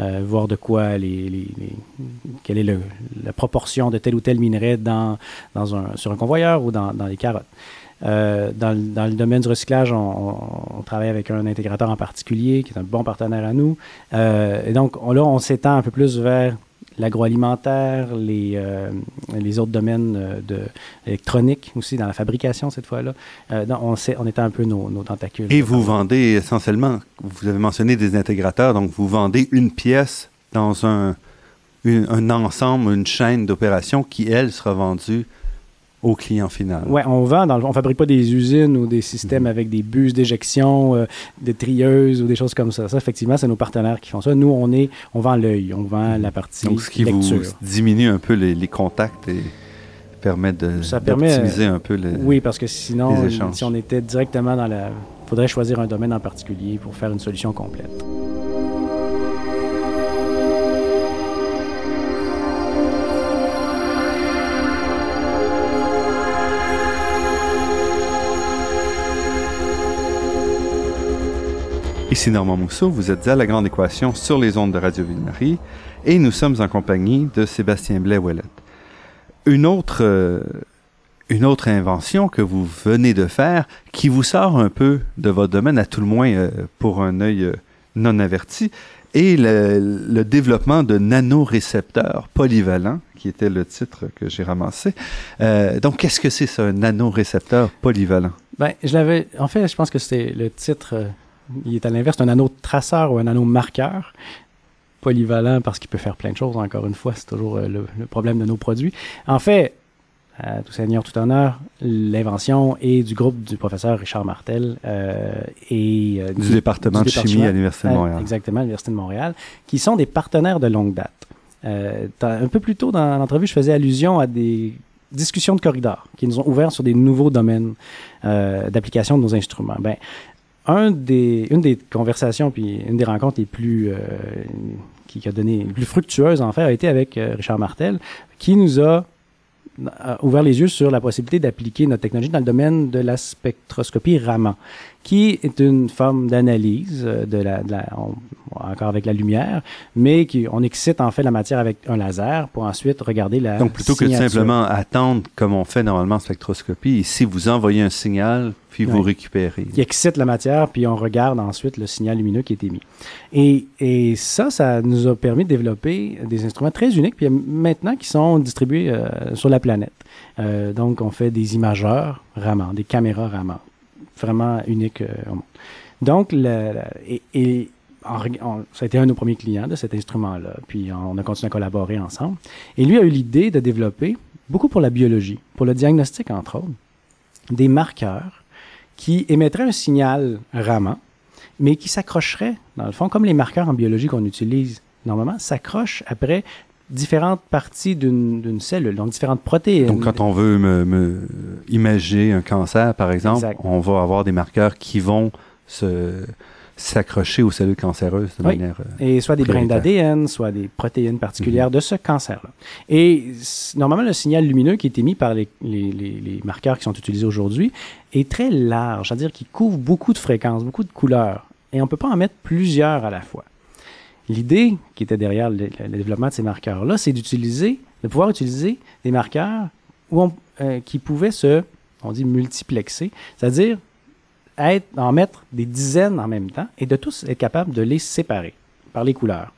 Euh, voir de quoi les, les, les, quelle est le, la proportion de tel ou tel minerai dans, dans un, sur un convoyeur ou dans, dans les carottes. Euh, dans, dans, le domaine du recyclage, on, on, on, travaille avec un intégrateur en particulier qui est un bon partenaire à nous. Euh, et donc on, là, on s'étend un peu plus vers l'agroalimentaire, les, euh, les autres domaines euh, de électronique aussi, dans la fabrication cette fois-là. Euh, on, sait, on étend un peu nos, nos tentacules. Et vous vendez essentiellement, vous avez mentionné des intégrateurs, donc vous vendez une pièce dans un, une, un ensemble, une chaîne d'opérations qui, elle, sera vendue au client final. Oui, on vend, dans le, on fabrique pas des usines ou des systèmes mmh. avec des bus d'éjection, euh, des trieuses ou des choses comme ça. Ça, effectivement, c'est nos partenaires qui font ça. Nous, on est, on vend l'œil, on vend la partie Donc, ce qui lecture. vous diminue un peu les, les contacts et permet de ça permet d'optimiser un peu les Oui, parce que sinon, si on était directement dans la... Il faudrait choisir un domaine en particulier pour faire une solution complète. Ici Normand Mousseau, vous êtes à La Grande Équation sur les ondes de Radio Ville-Marie et nous sommes en compagnie de Sébastien Blais-Ouellet. Une autre, euh, une autre invention que vous venez de faire qui vous sort un peu de votre domaine, à tout le moins euh, pour un œil euh, non averti, est le, développement de nanorécepteurs polyvalents, qui était le titre que j'ai ramassé. Donc, qu'est-ce que c'est ça, un nanorécepteur polyvalent? Ben, je l'avais. En fait, je pense que c'est le titre. Il est à l'inverse, un anneau traceur ou un anneau marqueur. Polyvalent parce qu'il peut faire plein de choses, encore une fois, c'est toujours euh, le, le problème de nos produits. En fait, à tout seigneur, tout honneur, l'invention est du groupe du professeur Richard Martel euh, et euh, Du département de chimie à l'Université de euh, Montréal. Exactement, à l'Université de Montréal, qui sont des partenaires de longue date. Un peu plus tôt dans l'entrevue, je faisais allusion à des discussions de corridor qui nous ont ouvert sur des nouveaux domaines d'application de nos instruments. Ben, un des, une des conversations puis une des rencontres les plus euh, qui, qui a donné les plus fructueuses en fait a été avec euh, Richard Martel qui nous a a ouvert les yeux sur la possibilité d'appliquer notre technologie dans le domaine de la spectroscopie Raman, qui est une forme d'analyse euh, de la, de la- on- encore avec la lumière, mais qui on excite en fait la matière avec un laser pour ensuite regarder la Donc, plutôt que de simplement attendre comme on fait normalement en spectroscopie, ici, vous envoyez un signal, puis vous récupérez. qui excite la matière, puis on regarde ensuite le signal lumineux qui est émis. Et, et ça, ça nous a permis de développer des instruments très uniques, puis maintenant qui sont distribués euh, sur la planète. Euh, donc, on fait des imageurs Raman, des caméras Raman, vraiment uniques euh, au monde. Donc, ça a été un de nos premiers clients de cet instrument-là, puis on a continué à collaborer ensemble. Et lui a eu l'idée de développer, beaucoup pour la biologie, pour le diagnostic entre autres, des marqueurs qui émettrait un signal Raman, mais qui s'accrocherait, dans le fond, comme les marqueurs en biologie qu'on utilise normalement, s'accrochent après différentes parties d'une cellule, donc différentes protéines. Donc, quand on veut me, me imager un cancer, par exemple, Exact. on va avoir des marqueurs qui vont se s'accrocher aux cellules cancéreuses de Oui. manière... euh, Et soit des brins d'ADN, soit des protéines particulières de ce cancer-là. Et normalement, le signal lumineux qui est émis par les, les- les- les marqueurs qui sont utilisés aujourd'hui est très large, c'est-à-dire qu'il couvre beaucoup de fréquences, beaucoup de couleurs. Et on ne peut pas en mettre plusieurs à la fois. L'idée qui était derrière le, le développement de ces marqueurs-là, c'est d'utiliser, de pouvoir utiliser des marqueurs où on- euh, qui pouvaient se, on dit multiplexer, c'est-à-dire être, en mettre des dizaines en même temps et de tous être capable de les séparer par les couleurs.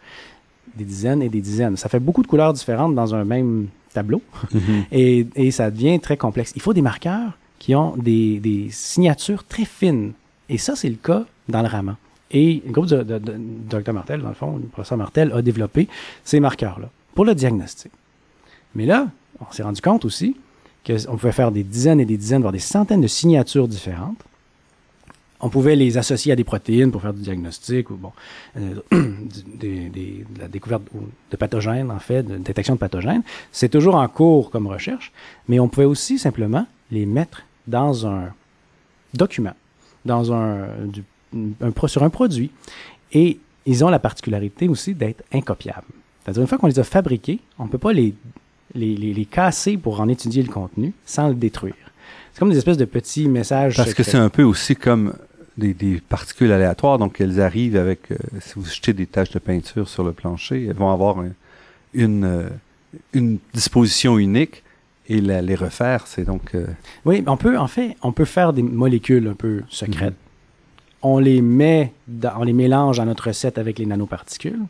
Des dizaines et des dizaines. Ça fait beaucoup de couleurs différentes dans un même tableau mhm. et, et ça devient très complexe. Il faut des marqueurs qui ont des, des signatures très fines. Et ça, c'est le cas dans le Raman. Et le groupe de, Dr Martel, dans le fond, le professeur Martel, a développé ces marqueurs-là pour le diagnostic. Mais là, on s'est rendu compte aussi qu'on pouvait faire des dizaines et des dizaines, voire des centaines de signatures différentes. On pouvait les associer à des protéines pour faire du diagnostic ou bon, euh, *clears throat* de la découverte ou- de pathogènes, en fait, de détection de pathogènes. C'est toujours en cours comme recherche, mais on pouvait aussi simplement les mettre dans un document, dans un, du- un sur un produit. Et ils ont la particularité aussi d'être incopiables. C'est-à-dire, une fois qu'on les a fabriqués, on ne peut pas les, les, les, les casser pour en étudier le contenu sans le détruire. C'est comme des espèces de petits messages. Parce que c'est un peu aussi comme des, des particules aléatoires, donc elles arrivent avec, euh, si vous jetez des taches de peinture sur le plancher, elles vont avoir un- une, euh, une disposition unique et la- les refaire, c'est donc... euh, Oui, on peut, en fait, on peut faire des molécules un peu secrètes. On les met, dans- on les mélange dans notre recette avec les nanoparticules.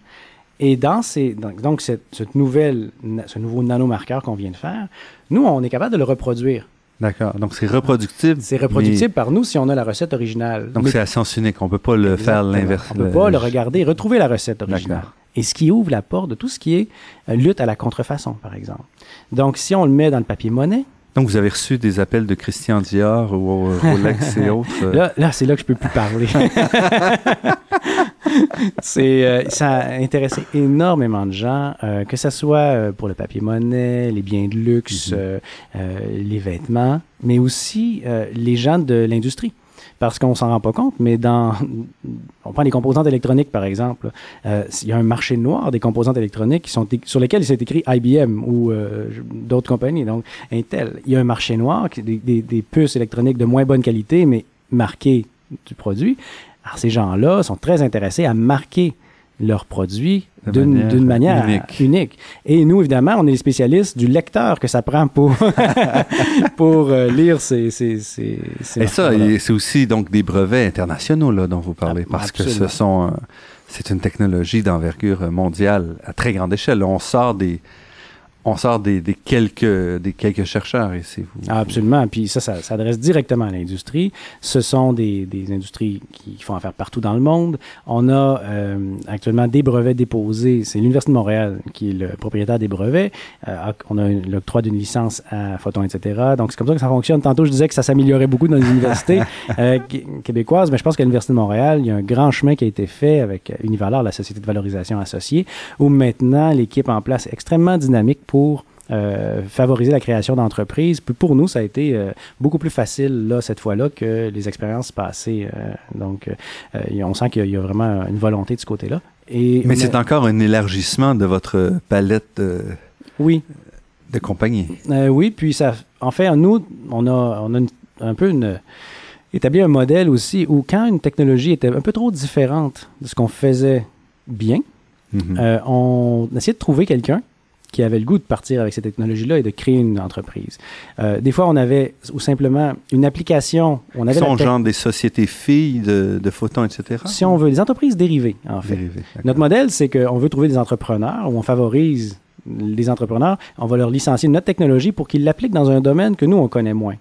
Et dans ces, donc, donc cette, cette nouvelle, ce nouveau nanomarqueur qu'on vient de faire, nous, on est capable de le reproduire. D'accord, donc c'est reproductible. C'est reproductible par nous si on a la recette originale. donc Mais- c'est à sens unique, on peut pas le faire l'inverse. On peut pas le regarder et retrouver la recette originale. Et ce qui ouvre la porte de tout ce qui est euh, lutte à la contrefaçon, par exemple. Donc, si on le met dans le papier monnaie, Donc vous avez reçu des appels de Christian Dior ou euh, *laughs* Rolex et autres. euh, Là, là c'est là que je peux plus parler. *laughs* c'est, euh, ça a intéressé énormément de gens, euh, que ce soit pour le papier-monnaie, les biens de luxe, Mhm. les vêtements, mais aussi les gens de l'industrie. Parce qu'on s'en rend pas compte, mais dans, on prend les composantes électroniques par exemple, euh, il y a un marché noir des composantes électroniques qui sont sur lesquelles il s'est écrit IBM ou euh, d'autres compagnies, donc Intel. Il y a un marché noir, des, des- des puces électroniques de moins bonne qualité, mais marquées du produit, Alors, ces gens-là sont très intéressés à marquer leurs produits d'une manière, unique. Et nous, évidemment, on est les spécialistes du lecteur que ça prend pour, *laughs* pour euh, lire ces, ces, ces, Et ça, c'est aussi donc des brevets internationaux là, dont vous parlez, ah, parce que ce sont, euh, c'est une technologie d'envergure mondiale à très grande échelle. On sort des, on sort des, quelques, des quelques chercheurs ici. Vous, Absolument. Puis ça, ça s'adresse directement à l'industrie. Ce sont des, industries qui font affaire partout dans le monde. On a euh, actuellement des brevets déposés. C'est l'Université de Montréal qui est le propriétaire des brevets. Euh, on a l'octroi d'une licence à Photon, etc. Donc c'est comme ça que ça fonctionne. Tantôt, je disais que ça s'améliorait beaucoup dans les universités *laughs* euh, québécoises, mais je pense qu'à l'Université de Montréal, il y a un grand chemin qui a été fait avec Univalor, la société de valorisation associée, où maintenant l'équipe en place est extrêmement dynamique pour pour euh, favoriser la création d'entreprises. Puis pour nous, ça a été euh, beaucoup plus facile là cette fois-là que les expériences passées. Euh, donc, on sent qu'il y, a vraiment une volonté de ce côté-là. Et mais c'est encore un élargissement de votre palette de, oui. de compagnie. oui, puis ça, en fait, nous, on a, on a un peu une, établi un modèle aussi où quand une technologie était un peu trop différente de ce qu'on faisait bien, mm-hmm. on essayait de trouver quelqu'un qui avait le goût de partir avec cette technologie-là et de créer une entreprise. Euh, des fois, on avait ou simplement une application. On avait sont genre des sociétés filles de, de photons, etc. Si on veut, des entreprises dérivées, en fait. Notre modèle, c'est qu'on veut trouver des entrepreneurs où on favorise les entrepreneurs, on va leur licencier notre technologie pour qu'ils l'appliquent dans un domaine que nous, on connaît moins.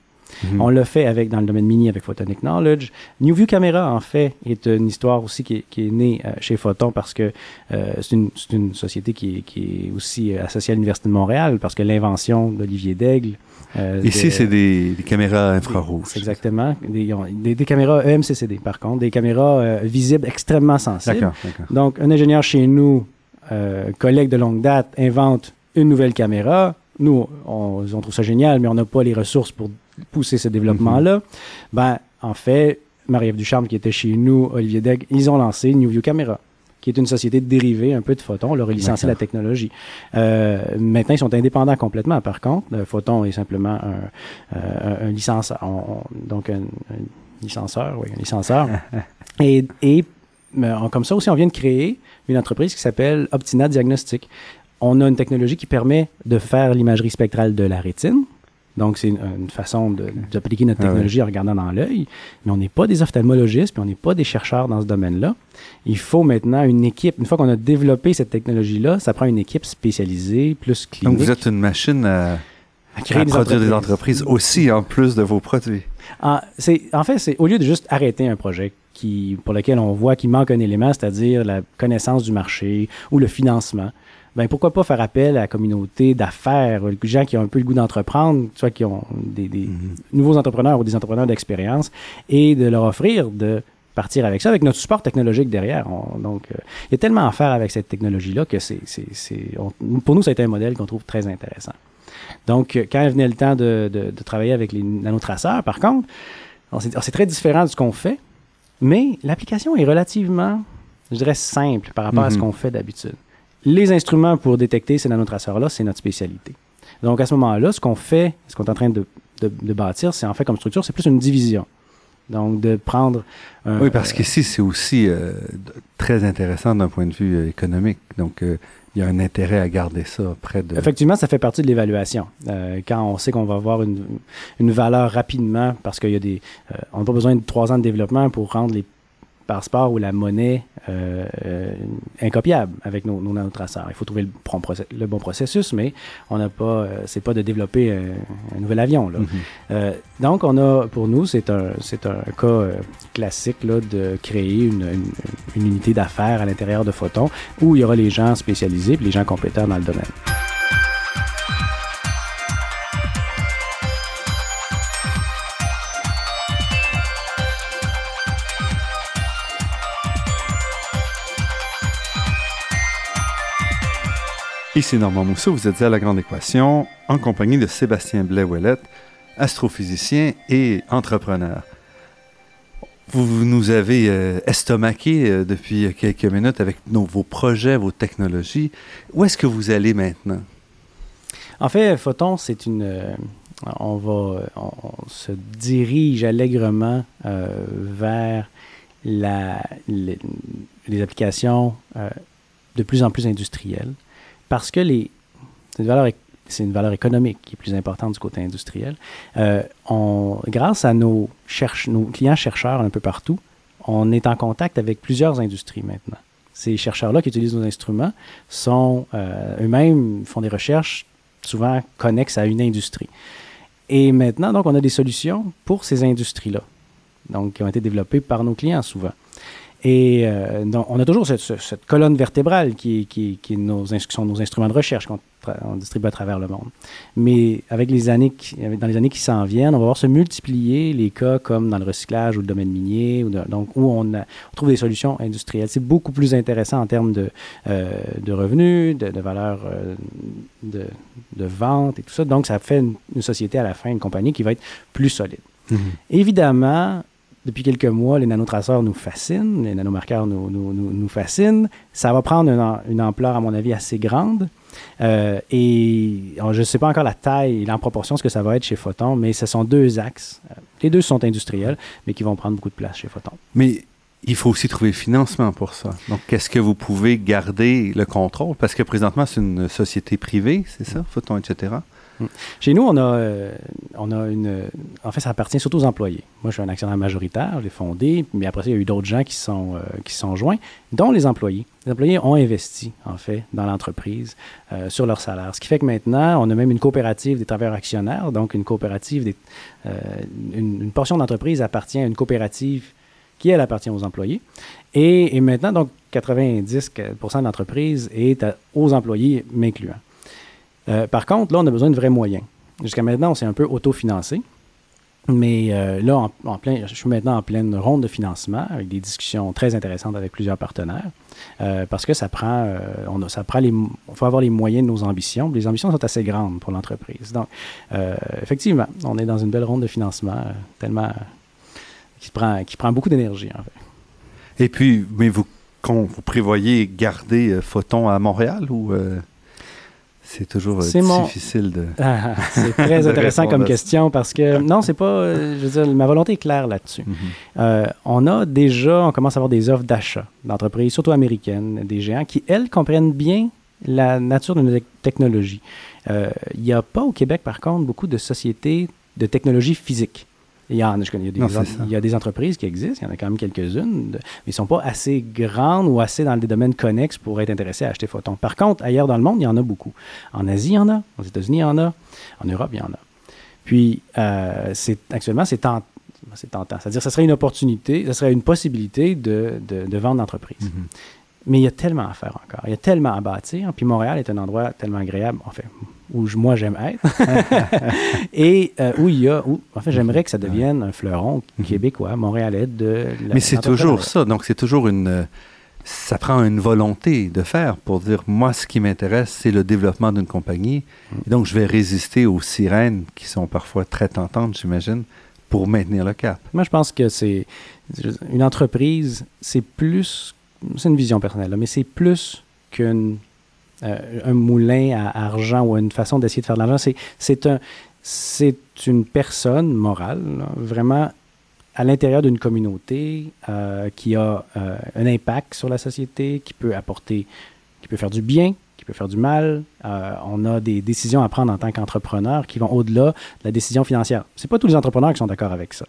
Mhm. On l'a fait avec, dans le domaine mini avec Photonic Knowledge. NewView Camera, en fait, est une histoire aussi qui est, qui est née euh, chez Photon parce que euh, c'est une, une, société qui est, qui est aussi associée à l'Université de Montréal parce que l'invention d'Olivier Daigle. Euh, Ici, c'est des, des, caméras infrarouges. Exactement. Des, des, des, caméras EMCCD, par contre, des caméras visibles extrêmement sensibles. D'accord. Donc, un ingénieur chez nous, collègue de longue date, invente une nouvelle caméra. Nous, on, on trouve ça génial, mais on n'a pas les ressources pour pousser ce développement-là, ben, en fait, Marie-Ève Ducharme, qui était chez nous, Olivier Degg, ils ont lancé New View Camera qui est une société dérivée un peu de Photon. On leur a licencié la technologie. Euh, maintenant, ils sont indépendants complètement, par contre. Photon est simplement un, euh, un licencieur, donc un, licenceur, oui, un licenceur. *laughs* et, et comme ça aussi, on vient de créer une entreprise qui s'appelle Optina Diagnostic. On a une technologie qui permet de faire l'imagerie spectrale de la rétine, donc, c'est une, façon d'appliquer notre ah technologie en regardant dans l'œil. Mais on n'est pas des ophtalmologistes, puis on n'est pas des chercheurs dans ce domaine-là. Il faut maintenant une équipe. Une fois qu'on a développé cette technologie-là, ça prend une équipe spécialisée, plus clinique. Donc, vous êtes une machine à, créer des produire des entreprises aussi, en plus de vos produits. En, en fait, c'est au lieu de juste arrêter un projet qui, pour lequel on voit qu'il manque un élément, c'est-à-dire la connaissance du marché ou le financement, ben pourquoi pas faire appel à la communauté d'affaires, les gens qui ont un peu le goût d'entreprendre, soit qui ont des, mhm. nouveaux entrepreneurs ou des entrepreneurs d'expérience, et de leur offrir de partir avec ça, avec notre support technologique derrière. donc, euh, il y a tellement à faire avec cette technologie-là que c'est, pour nous, ça a été un modèle qu'on trouve très intéressant. Donc, euh, quand venait le temps de, de, travailler avec les nanotraceurs, par contre, c'est très différent de ce qu'on fait, mais l'application est relativement, je dirais, simple par rapport à ce mhm. qu'on fait d'habitude les instruments pour détecter ces nanotraceurs-là, c'est notre spécialité. Donc, à ce moment-là, ce qu'on fait, ce qu'on est en train de, de, bâtir, c'est en fait comme structure, c'est plus une division. Donc, de prendre. oui, parce euh, qu'ici, c'est aussi euh, très intéressant d'un point de vue euh, économique. Donc, il y a un intérêt à garder ça près de. Effectivement, ça fait partie de l'évaluation. quand on sait qu'on va avoir une, une valeur rapidement, parce qu'il y a des. on n'a pas besoin de trois ans de développement pour rendre les passeport ou la monnaie euh, euh, incopiable avec nos, nos nanotraceurs. Il faut trouver le, bon processus, mais on n'a pas, euh, c'est pas de développer un, nouvel avion. Là. Mm-hmm. donc, on a, pour nous, c'est un, c'est un cas classique là, de créer une, une, une unité d'affaires à l'intérieur de Photon où il y aura les gens spécialisés et les gens compétents dans le domaine. Ici Normand Mousseau, vous êtes à La Grande Équation en compagnie de Sébastien Blais-Ouellette, astrophysicien et entrepreneur. Vous nous avez euh, estomaqué euh, depuis quelques minutes avec vos projets, vos technologies. Où est-ce que vous allez maintenant? En fait, Photon, c'est une. Euh, on va. On, se dirige allègrement vers la, les, applications euh, de plus en plus industrielles parce que c'est une valeur, économique qui est plus importante du côté industriel. Euh, grâce à nos clients chercheurs un peu partout, on est en contact avec plusieurs industries maintenant. Ces chercheurs-là qui utilisent nos instruments sont euh, eux-mêmes font des recherches souvent connexes à une industrie. Et maintenant, donc, on a des solutions pour ces industries-là, donc qui ont été développées par nos clients souvent. Et euh, donc, on a toujours cette, colonne vertébrale qui, qui, qui est nos, ins- qui sont nos instruments de recherche qu'on distribue à travers le monde. Mais avec les années dans les années qui s'en viennent, on va voir se multiplier les cas comme dans le recyclage ou le domaine minier, ou de- donc où on, a- on trouve des solutions industrielles. C'est beaucoup plus intéressant en termes de, euh, de revenus, de, de valeur euh, de, de vente et tout ça. Donc, ça fait une, une société à la fin, une compagnie qui va être plus solide. Évidemment, depuis quelques mois, les nanotraceurs nous fascinent, les nanomarqueurs nous, fascinent. Ça va prendre une, am- une ampleur, à mon avis, assez grande. Euh, et je ne sais pas encore la taille et en proportion ce que ça va être chez Photon, mais ce sont deux axes. Euh, Les deux sont industriels, mais qui vont prendre beaucoup de place chez Photon. Mais il faut aussi trouver le financement pour ça. Donc, qu'est-ce que vous pouvez garder le contrôle? Parce que présentement, c'est une société privée, c'est ça, Photon, etc. Chez nous, on a, euh, on a une. En fait, ça appartient surtout aux employés. Moi, je suis un actionnaire majoritaire, je l'ai fondé, mais après ça, il y a eu d'autres gens qui sont, euh, qui sont joints, dont les employés. Les employés ont investi, en fait, dans l'entreprise euh, sur leur salaire. Ce qui fait que maintenant, on a même une coopérative des travailleurs actionnaires, donc une coopérative, une, portion d'entreprise appartient à une coopérative qui, elle, appartient aux employés. Et, maintenant, donc, 90% de l'entreprise est aux employés, m'incluant. Euh, par contre, là, on a besoin de vrais moyens. Jusqu'à maintenant, on s'est un peu autofinancé. Mais euh, là, je suis maintenant en pleine ronde de financement avec des discussions très intéressantes avec plusieurs partenaires. Euh, parce que ça prend, euh, on a, ça prend les, il faut avoir les moyens de nos ambitions. Les ambitions sont assez grandes pour l'entreprise. Donc, effectivement, on est dans une belle ronde de financement tellement qui prend, qui prend beaucoup d'énergie, en fait. Et puis, mais vous, vous prévoyez garder Photon à Montréal ou c'est toujours euh, mon- difficile de. Ah, c'est *laughs* très intéressant comme question parce que non, c'est pas. euh, je veux dire, ma volonté est claire là-dessus. Mhm. Euh, on a déjà, on commence à avoir des offres d'achat d'entreprises, surtout américaines, des géants qui, elles, comprennent bien la nature de nos tec- technologies. Il n'y a pas au Québec, par contre, beaucoup de sociétés de technologie physique. Il y, en, je connais, il, y a des, Non, c'est en- ça. il y a des entreprises qui existent, il y en a quand même quelques-unes, mais ils ne sont pas assez grandes ou assez dans des domaines connexes pour être intéressés à acheter Photon. Par contre, ailleurs dans le monde, il y en a beaucoup. En Asie, il y en a. Aux États-Unis, il y en a. En Europe, il y en a. Puis, euh, actuellement, c'est, tent- c'est tentant. C'est-à-dire, ce serait une opportunité, ce serait une possibilité de, de, de vendre l'entreprise. Mhm. Mais il y a tellement à faire encore. Il y a tellement à bâtir. Puis Montréal est un endroit tellement agréable, en fait, où je- moi j'aime être. *laughs* Et euh, où il y a, où, en fait, j'aimerais que ça devienne un fleuron québécois, montréalais de la- Mais c'est toujours ça. Donc, c'est toujours une. euh, Ça prend une volonté de faire pour dire moi, ce qui m'intéresse, c'est le développement d'une compagnie. Et donc, je vais résister aux sirènes qui sont parfois très tentantes, j'imagine, pour maintenir le cap. Moi, je pense que c'est une entreprise, c'est plus, c'est une vision personnelle, mais c'est plus qu'un un moulin à argent ou une façon d'essayer de faire de l'argent. C'est, un, une personne morale, vraiment à l'intérieur d'une communauté euh, qui a euh, un impact sur la société, qui peut apporter, qui peut faire du bien, qui peut faire du mal. Euh, on a des décisions à prendre en tant qu'entrepreneur qui vont au-delà de la décision financière. C'est pas tous les entrepreneurs qui sont d'accord avec ça.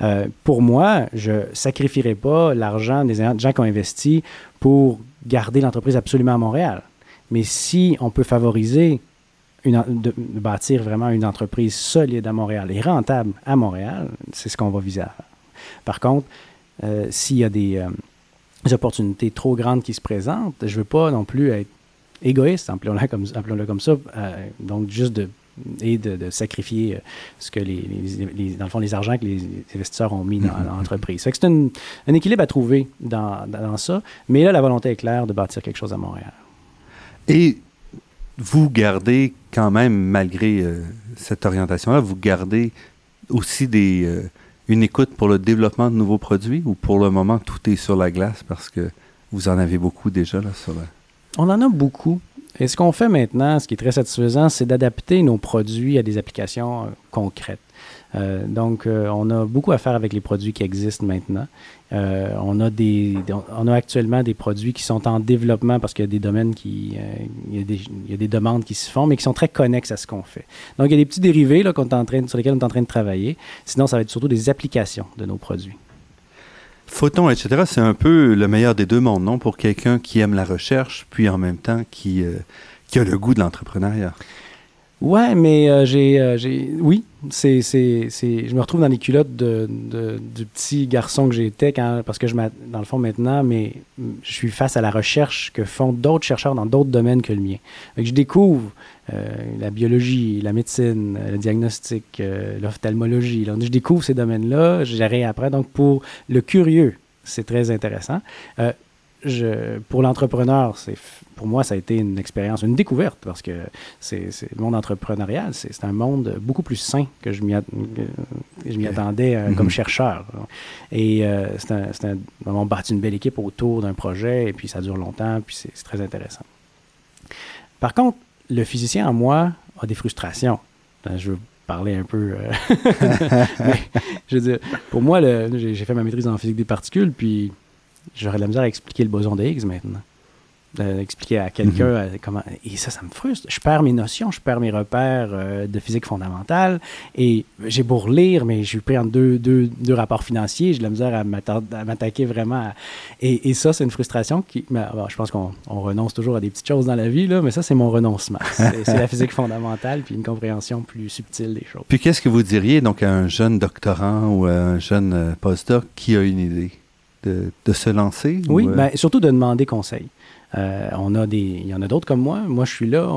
Euh, pour moi, je sacrifierai pas l'argent des gens qui ont investi pour garder l'entreprise absolument à Montréal. Mais si on peut favoriser de, bâtir vraiment une entreprise solide à Montréal et rentable à Montréal, c'est ce qu'on va viser à faire. Par contre, euh, s'il y a des, euh, opportunités trop grandes qui se présentent, je ne veux pas non plus être égoïste, appelons-le comme, appelons-le comme ça, donc juste de et de, de sacrifier euh, ce que les, les- les- dans le fond les argents que les investisseurs ont mis dans, dans l'entreprise. C'est un équilibre à trouver dans, dans, dans ça, mais là la volonté est claire de bâtir quelque chose à Montréal. Et vous gardez quand même, malgré euh, cette orientation-là, vous gardez aussi des, euh, une écoute pour le développement de nouveaux produits ou pour le moment tout est sur la glace parce que vous en avez beaucoup déjà là sur la... On en a beaucoup. Et ce qu'on fait maintenant, ce qui est très satisfaisant, c'est d'adapter nos produits à des applications euh, concrètes. Euh, donc, euh, on a beaucoup à faire avec les produits qui existent maintenant. Euh, on, a des, on a actuellement des produits qui sont en développement parce qu'il y a des domaines qui. il, y a des, il, y a des, demandes qui se font, mais qui sont très connexes à ce qu'on fait. Donc, il y a des petits dérivés là, qu'on est en train, sur lesquels on est en train de travailler. Sinon, ça va être surtout des applications de nos produits. Photon, etc., c'est un peu le meilleur des deux mondes, non? Pour quelqu'un qui aime la recherche, puis en même temps qui, qui a le goût de l'entrepreneuriat. Ouais, mais euh, j'ai, euh, j'ai, oui, c'est, c'est, c'est, je me retrouve dans les culottes de, de, du petit garçon que j'étais quand, parce que je dans le fond maintenant, mais je suis face à la recherche que font d'autres chercheurs dans d'autres domaines que le mien. Donc, je découvre euh, la biologie, la médecine, le diagnostic, l'ophtalmologie. je découvre ces domaines-là, j'arrive après. Donc, pour le curieux, c'est très intéressant je, pour l'entrepreneur, c'est pour moi, ça a été une expérience, une découverte, parce que c'est le monde entrepreneurial, c'est un monde beaucoup plus sain que je m'y attendais euh, comme mm-hmm. chercheur. Et euh, c'est un, on bâtit une belle équipe autour d'un projet, et puis ça dure longtemps, puis c'est très intéressant. Par contre, le physicien en moi a des frustrations. Ben, je veux parler un peu. Euh, *laughs* pour moi, j'ai fait ma maîtrise en physique des particules, puis j'aurais de la misère à expliquer le boson de Higgs maintenant. D'expliquer à quelqu'un mhm. euh, comment. Et ça, ça me frustre. Je perds mes notions, je perds mes repères euh, de physique fondamentale. Et j'ai beau relire, mais je suis pris en deux, deux, deux rapports financiers. J'ai de la misère à m'attaquer vraiment. Et, et, ça, c'est une frustration qui. je pense qu'on renonce toujours à des petites choses dans la vie, là, mais ça, c'est mon renoncement. *laughs* C'est la physique fondamentale, puis une compréhension plus subtile des choses. Puis qu'est-ce que vous diriez donc à un jeune doctorant ou à un jeune euh, postdoc qui a une idée? de, se lancer? Oui, euh? ben, surtout de demander conseil. Euh, on a des, il y en a d'autres comme moi. Moi, je suis là.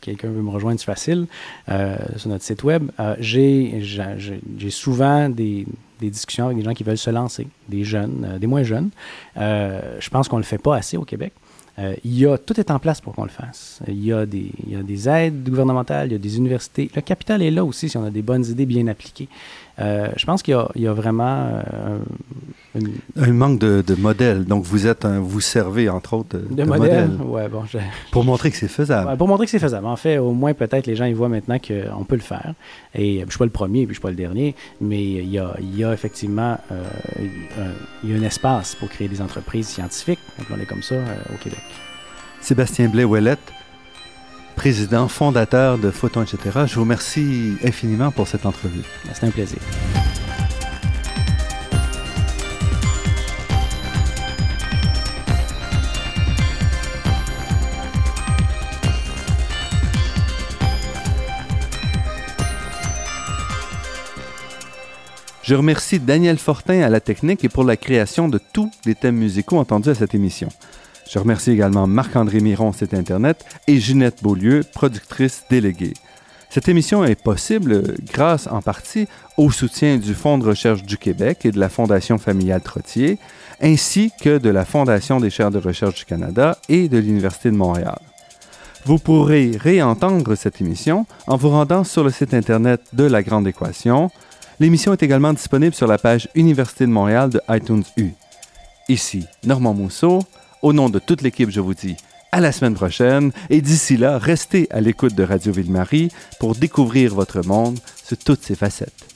Quelqu'un veut me rejoindre, c'est facile. Euh, sur notre site web, j'ai, souvent des, discussions avec des gens qui veulent se lancer, des jeunes, des moins jeunes. je pense qu'on ne le fait pas assez au Québec. il y a, tout est en place pour qu'on le fasse. Il y, a des, il y a des aides gouvernementales, il y a des universités. Le capital est là aussi si on a des bonnes idées bien appliquées. Je pense qu'il y, y a, vraiment un manque de, de modèles. Donc, vous êtes vous servez, entre autres, de, de, modèles. Ouais, bon, *laughs* pour montrer que c'est faisable. pour montrer que c'est faisable. En fait, au moins, peut-être, les gens ils voient maintenant qu'on peut le faire. Et je ne suis pas le premier, puis je ne suis pas le dernier, mais il y a, il y a effectivement euh, un, il y a un espace pour créer des entreprises scientifiques, on est comme ça, euh, au Québec. Sébastien Blais-Ouellette, président fondateur de Photon, etc. Je vous remercie infiniment pour cette entrevue. C'est un plaisir. Je remercie Daniel Fortin à la technique et pour la création de tous les thèmes musicaux entendus à cette émission. Je remercie également Marc-André Miron, site Internet, et Ginette Beaulieu, productrice déléguée. Cette émission est possible grâce en partie au soutien du Fonds de recherche du Québec et de la Fondation familiale Trottier, ainsi que de la Fondation des chaires de recherche du Canada et de l'Université de Montréal. Vous pourrez réentendre cette émission en vous rendant sur le site Internet de La Grande Équation, L'émission est également disponible sur la page Université de Montréal de iTunes U. Ici, Normand Mousseau. Au nom de toute l'équipe, je vous dis à la semaine prochaine et d'ici là, restez à l'écoute de Radio Ville-Marie pour découvrir votre monde sous toutes ses facettes.